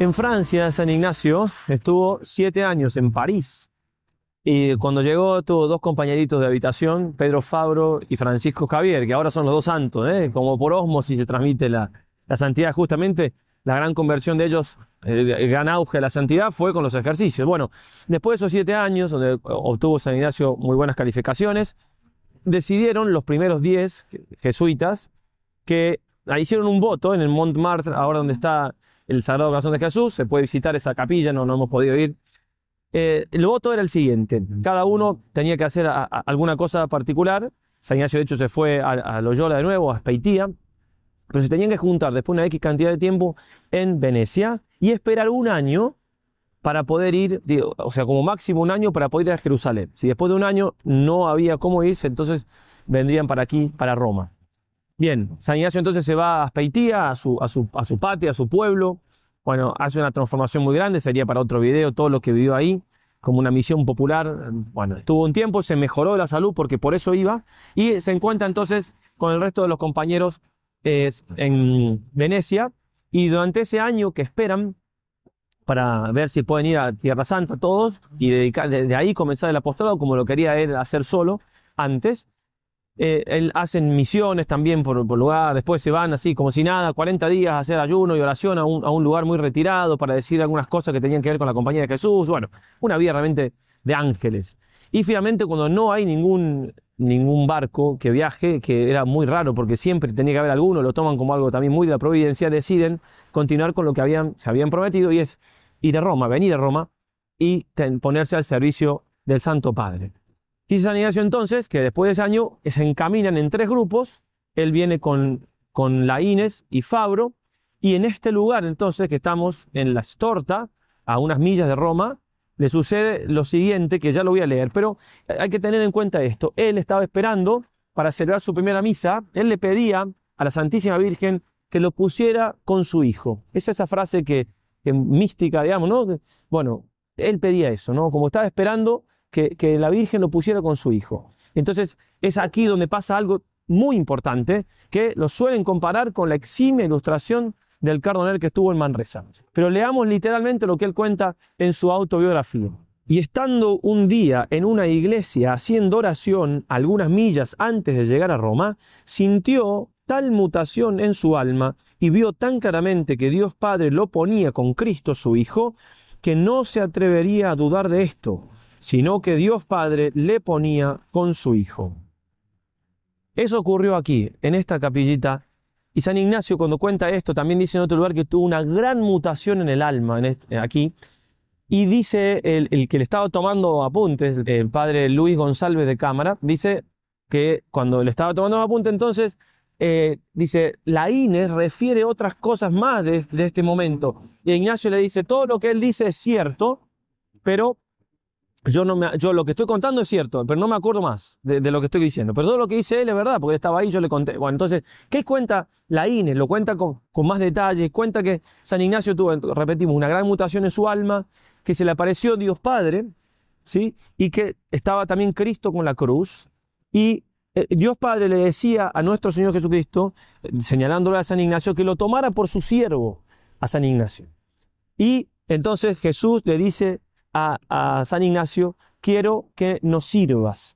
En Francia, San Ignacio estuvo siete años en París. Y cuando llegó tuvo dos compañeritos de habitación, Pedro Fabro y Francisco Javier, que ahora son los dos santos, ¿eh? como por osmosis se transmite la, la santidad. Justamente la gran conversión de ellos, el, el, gran auge de la santidad fue con los ejercicios. Bueno, después de esos siete años, donde obtuvo San Ignacio muy buenas calificaciones, decidieron los primeros diez jesuitas que hicieron un voto en el Montmartre, ahora donde está el Sagrado Corazón de Jesús, se puede visitar esa capilla, no, no hemos podido ir. Eh, el voto era el siguiente, cada uno tenía que hacer a, a, alguna cosa particular, San Ignacio de hecho se fue a, a Loyola de nuevo, a Speitía, pero se tenían que juntar después de una X cantidad de tiempo en Venecia y esperar un año para poder ir, digo, o sea, como máximo un año para poder ir a Jerusalén. Si después de un año no había cómo irse, entonces vendrían para aquí, para Roma. Bien, San Ignacio entonces se va a Aspeitía, a su, a su, a su patria, a su pueblo. Bueno, hace una transformación muy grande, sería para otro video todo lo que vivió ahí, como una misión popular. Bueno, estuvo un tiempo, se mejoró la salud porque por eso iba, y se encuentra entonces con el resto de los compañeros eh, en Venecia, y durante ese año que esperan, para ver si pueden ir a Tierra Santa todos, y dedicar, de ahí comenzar el apostolado como lo quería él hacer solo antes, eh, él hacen misiones también por, por, lugar, después se van así como si nada, 40 días a hacer ayuno y oración a un, lugar muy retirado para decir algunas cosas que tenían que ver con la compañía de Jesús. Bueno, una vida realmente de ángeles. Y finalmente cuando no hay ningún, ningún barco que viaje, que era muy raro porque siempre tenía que haber alguno, lo toman como algo también muy de la providencia, deciden continuar con lo que habían, se habían prometido y es ir a Roma, venir a Roma y ponerse al servicio del Santo Padre. Dice San Ignacio entonces que después de ese año se encaminan en tres grupos. Él viene con, con la y Fabro. Y en este lugar entonces que estamos en la Storta, a unas millas de Roma, le sucede lo siguiente, que ya lo voy a leer, pero hay que tener en cuenta esto. Él estaba esperando para celebrar su primera misa. Él le pedía a la Santísima Virgen que lo pusiera con su hijo. Es esa frase que, que mística, digamos, ¿no? Bueno, él pedía eso, ¿no? Como estaba esperando que, la Virgen lo pusiera con su hijo. Entonces, es aquí donde pasa algo muy importante, que lo suelen comparar con la eximia ilustración del cardonel que estuvo en Manresa. Pero leamos literalmente lo que él cuenta en su autobiografía. Y estando un día en una iglesia haciendo oración algunas millas antes de llegar a Roma, sintió tal mutación en su alma y vio tan claramente que Dios Padre lo ponía con Cristo su Hijo, que no se atrevería a dudar de esto, sino que Dios Padre le ponía con su Hijo. Eso ocurrió aquí, en esta capillita. Y San Ignacio cuando cuenta esto también dice en otro lugar que tuvo una gran mutación en el alma en aquí. Y dice el, que le estaba tomando apuntes, el padre Luis González de Cámara, dice que cuando le estaba tomando apuntes entonces, eh, dice, la Inés refiere otras cosas más de, de este momento. Y Ignacio le dice, todo lo que él dice es cierto, pero yo, no me, yo lo que estoy contando es cierto, pero no me acuerdo más de, lo que estoy diciendo. Pero todo lo que dice él es verdad, porque estaba ahí, yo le conté. Bueno, entonces, ¿qué cuenta la INE? Lo cuenta con, con más detalles, cuenta que San Ignacio tuvo, repetimos, una gran mutación en su alma, que se le apareció Dios Padre, ¿sí? Y que estaba también Cristo con la cruz, y eh, Dios Padre le decía a nuestro Señor Jesucristo, señalándole a San Ignacio, que lo tomara por su siervo a San Ignacio. Y entonces Jesús le dice a, San Ignacio, quiero que nos sirvas.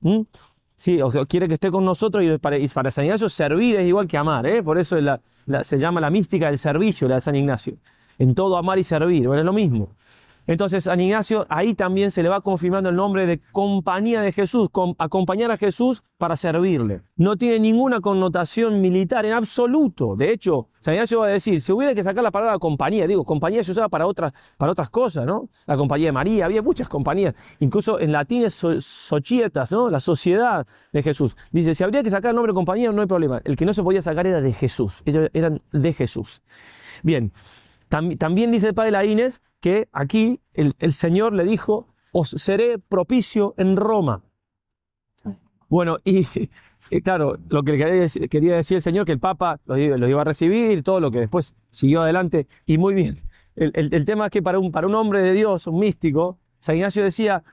Sí, o quiere que esté con nosotros y para, para, San Ignacio servir es igual que amar, ¿eh? por eso se llama la mística del servicio, la de San Ignacio. En todo amar y servir, bueno, es lo mismo. Entonces, San Ignacio, ahí también se le va confirmando el nombre de compañía de Jesús, acompañar a Jesús para servirle. No tiene ninguna connotación militar en absoluto. De hecho, San Ignacio va a decir, si hubiera que sacar la palabra compañía, digo, compañía se usaba para otras, para otras cosas, ¿no? La compañía de María, había muchas compañías, incluso en latín es societas, ¿no? La sociedad de Jesús. Dice, si habría que sacar el nombre compañía, no hay problema. El que no se podía sacar era de Jesús. Ellos eran de Jesús. Bien. También dice el padre Laínez que aquí el, Señor le dijo, os seré propicio en Roma. Bueno, y, claro, lo que quería decir, el Señor, que el Papa lo, iba a recibir, todo lo que después siguió adelante, y muy bien. El, tema es que para un, para un hombre de Dios, un místico, San Ignacio decía,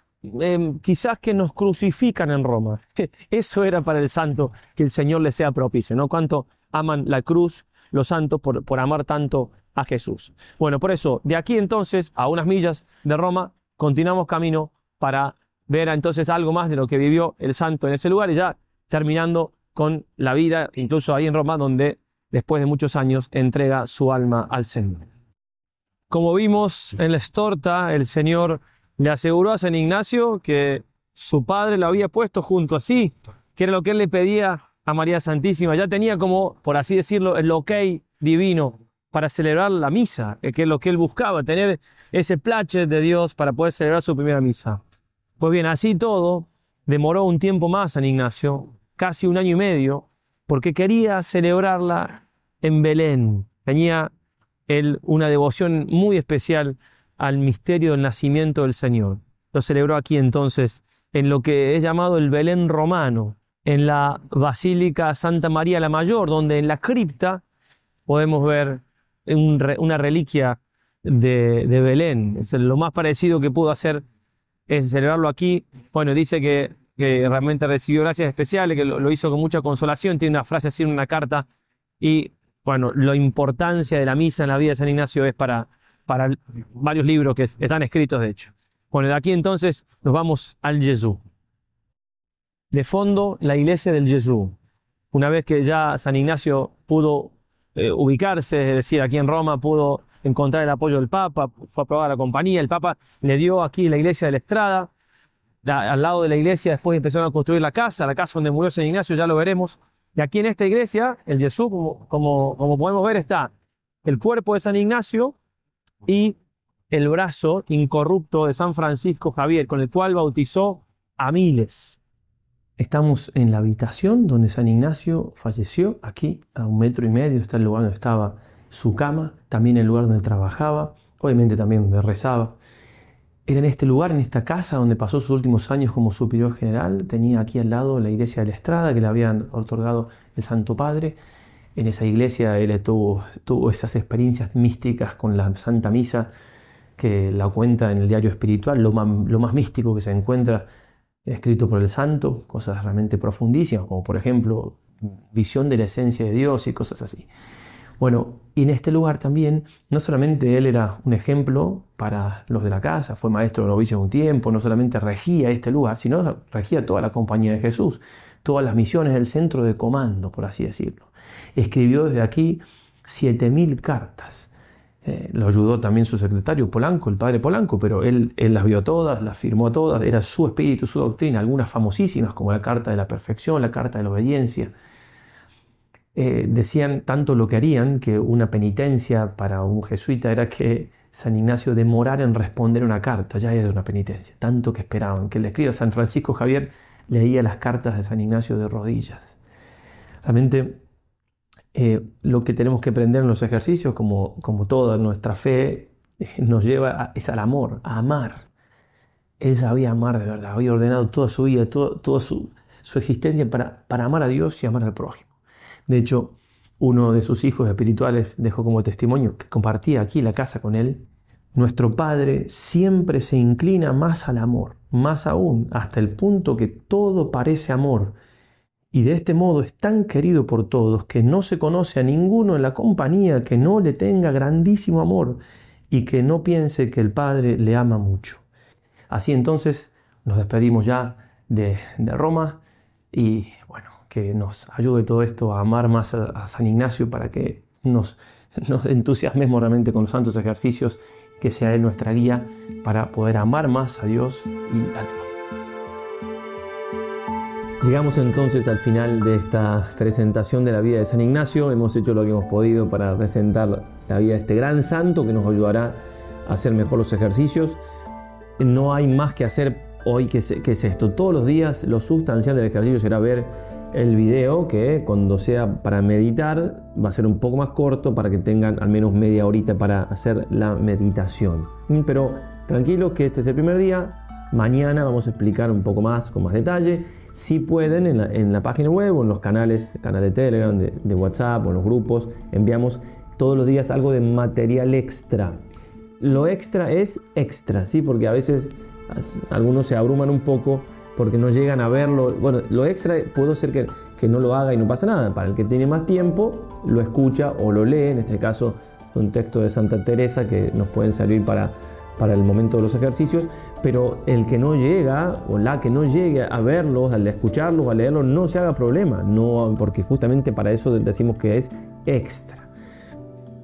em, quizás que nos crucifican en Roma. Eso era para el santo, que el Señor le sea propicio, ¿no? Cuánto aman la cruz los santos por, por amar tanto a Jesús. Bueno, por eso, de aquí entonces, a unas millas de Roma, continuamos camino para ver entonces algo más de lo que vivió el santo en ese lugar y ya terminando con la vida, incluso ahí en Roma, donde después de muchos años entrega su alma al Señor. Como vimos en la estorta, el Señor le aseguró a San Ignacio que su padre lo había puesto junto a sí, que era lo que él le pedía a María Santísima. Ya tenía como, por así decirlo, el ok divino para celebrar la misa, que es lo que él buscaba, tener ese plache de Dios para poder celebrar su primera misa. Pues bien, así todo, demoró un tiempo más San Ignacio, casi un año y medio, porque quería celebrarla en Belén. Tenía él una devoción muy especial al misterio del nacimiento del Señor. Lo celebró aquí entonces en lo que es llamado el Belén romano, en la Basílica Santa María la Mayor, donde en la cripta podemos ver una reliquia de, Belén. Es lo más parecido que pudo hacer es celebrarlo aquí. Bueno, dice que, realmente recibió gracias especiales, que lo, hizo con mucha consolación. Tiene una frase así en una carta. Y bueno, la importancia de la misa en la vida de San Ignacio es para, para varios libros que están escritos, de hecho. Bueno, de aquí entonces nos vamos al Jesús. De fondo, la iglesia del Jesús. Una vez que ya San Ignacio pudo eh, ubicarse, es decir, aquí en Roma pudo encontrar el apoyo del Papa, fue aprobada la compañía, el Papa le dio aquí la iglesia de la Estrada, al lado de la iglesia después empezaron a construir la casa, la casa donde murió San Ignacio, ya lo veremos. Y aquí en esta iglesia, el Jesús, como, como, como podemos ver, está el cuerpo de San Ignacio y el brazo incorrupto de San Francisco Javier, con el cual bautizó a miles. Estamos en la habitación donde San Ignacio falleció. Aquí, a un metro y medio, está el lugar donde estaba su cama, también el lugar donde trabajaba, obviamente también rezaba. Era en este lugar, en esta casa donde pasó sus últimos años como superior general. Tenía aquí al lado la iglesia de la Estrada que le habían otorgado el Santo Padre. en esa iglesia él tuvo, tuvo esas experiencias místicas con la Santa Misa que la cuenta en el diario espiritual, lo más, lo más místico que se encuentra escrito por el santo, cosas realmente profundísimas, como por ejemplo visión de la esencia de Dios y cosas así. Bueno, y en este lugar también, no solamente él era un ejemplo para los de la casa, fue maestro de novicios un tiempo, no solamente regía este lugar, sino regía toda la compañía de Jesús, todas las misiones, el centro de comando, por así decirlo. Escribió desde aquí 7.000 cartas. Eh, lo ayudó también su secretario Polanco, el padre Polanco, pero él, las vio todas, las firmó todas, era su espíritu, su doctrina, algunas famosísimas como la Carta de la Perfección, la Carta de la Obediencia. Eh, decían tanto lo que harían que una penitencia para un jesuita era que San Ignacio demorara en responder una carta, ya era una penitencia, tanto que esperaban. Que le escriba San Francisco Javier leía las cartas de San Ignacio de rodillas. Realmente eh, lo que tenemos que aprender en los ejercicios, como, como toda nuestra fe, nos lleva es al amor, a amar. Él sabía amar de verdad, había ordenado toda su vida, toda su, su existencia para, para amar a Dios y amar al prójimo. De hecho, uno de sus hijos espirituales dejó como testimonio que compartía aquí la casa con él. Nuestro Padre siempre se inclina más al amor, más aún, hasta el punto que todo parece amor. Y de este modo es tan querido por todos que no se conoce a ninguno en la compañía que no le tenga grandísimo amor y que no piense que el Padre le ama mucho. Así entonces nos despedimos ya de, Roma y bueno, que nos ayude todo esto a amar más a, San Ignacio para que nos, nos entusiasmemos realmente con los santos ejercicios, que sea Él nuestra guía para poder amar más a Dios y a todos. Llegamos entonces al final de esta presentación de la vida de San Ignacio. Hemos hecho lo que hemos podido para presentar la vida de este gran santo que nos ayudará a hacer mejor los ejercicios. No hay más que hacer hoy, ¿qué es, esto? Todos los días lo sustancial del ejercicio será ver el video que cuando sea para meditar va a ser un poco más corto para que tengan al menos media horita para hacer la meditación. Pero tranquilos que este es el primer día. Mañana vamos a explicar un poco más, con más detalle. Si pueden, en la, página web o en los canales, canal de Telegram, de, de WhatsApp o en los grupos, enviamos todos los días algo de material extra. Lo extra es extra, ¿sí? Porque a veces algunos se abruman un poco porque no llegan a verlo. Bueno, lo extra puede ser que, que, no lo haga y no pasa nada. Para el que tiene más tiempo, lo escucha o lo lee. En este caso, un texto de Santa Teresa que nos pueden servir para, para el momento de los ejercicios. Pero el que no llega o la que no llegue a verlos, al escucharlos, a leerlos, no se haga problema. No, porque justamente para eso decimos que es extra.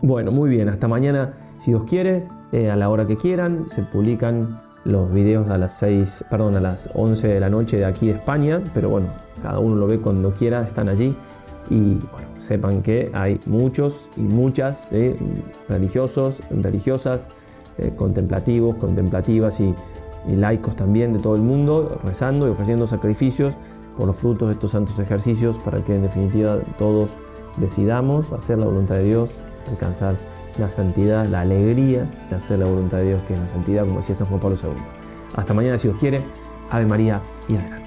Bueno, muy bien. Hasta mañana, si Dios quiere, eh, a la hora que quieran. Se publican los videos a las 6, perdón, a las 11 de la noche de aquí de España, pero bueno, cada uno lo ve cuando quiera, están allí. Y bueno, sepan que hay muchos y muchas eh, religiosos, religiosas, eh, contemplativos, contemplativas y, y laicos también de todo el mundo, rezando y ofreciendo sacrificios por los frutos de estos santos ejercicios para que en definitiva todos decidamos hacer la voluntad de Dios, alcanzar la santidad, la alegría de hacer la voluntad de Dios, que es la santidad, como decía San Juan Pablo II. Hasta mañana, si os quiere. Ave María y adelante.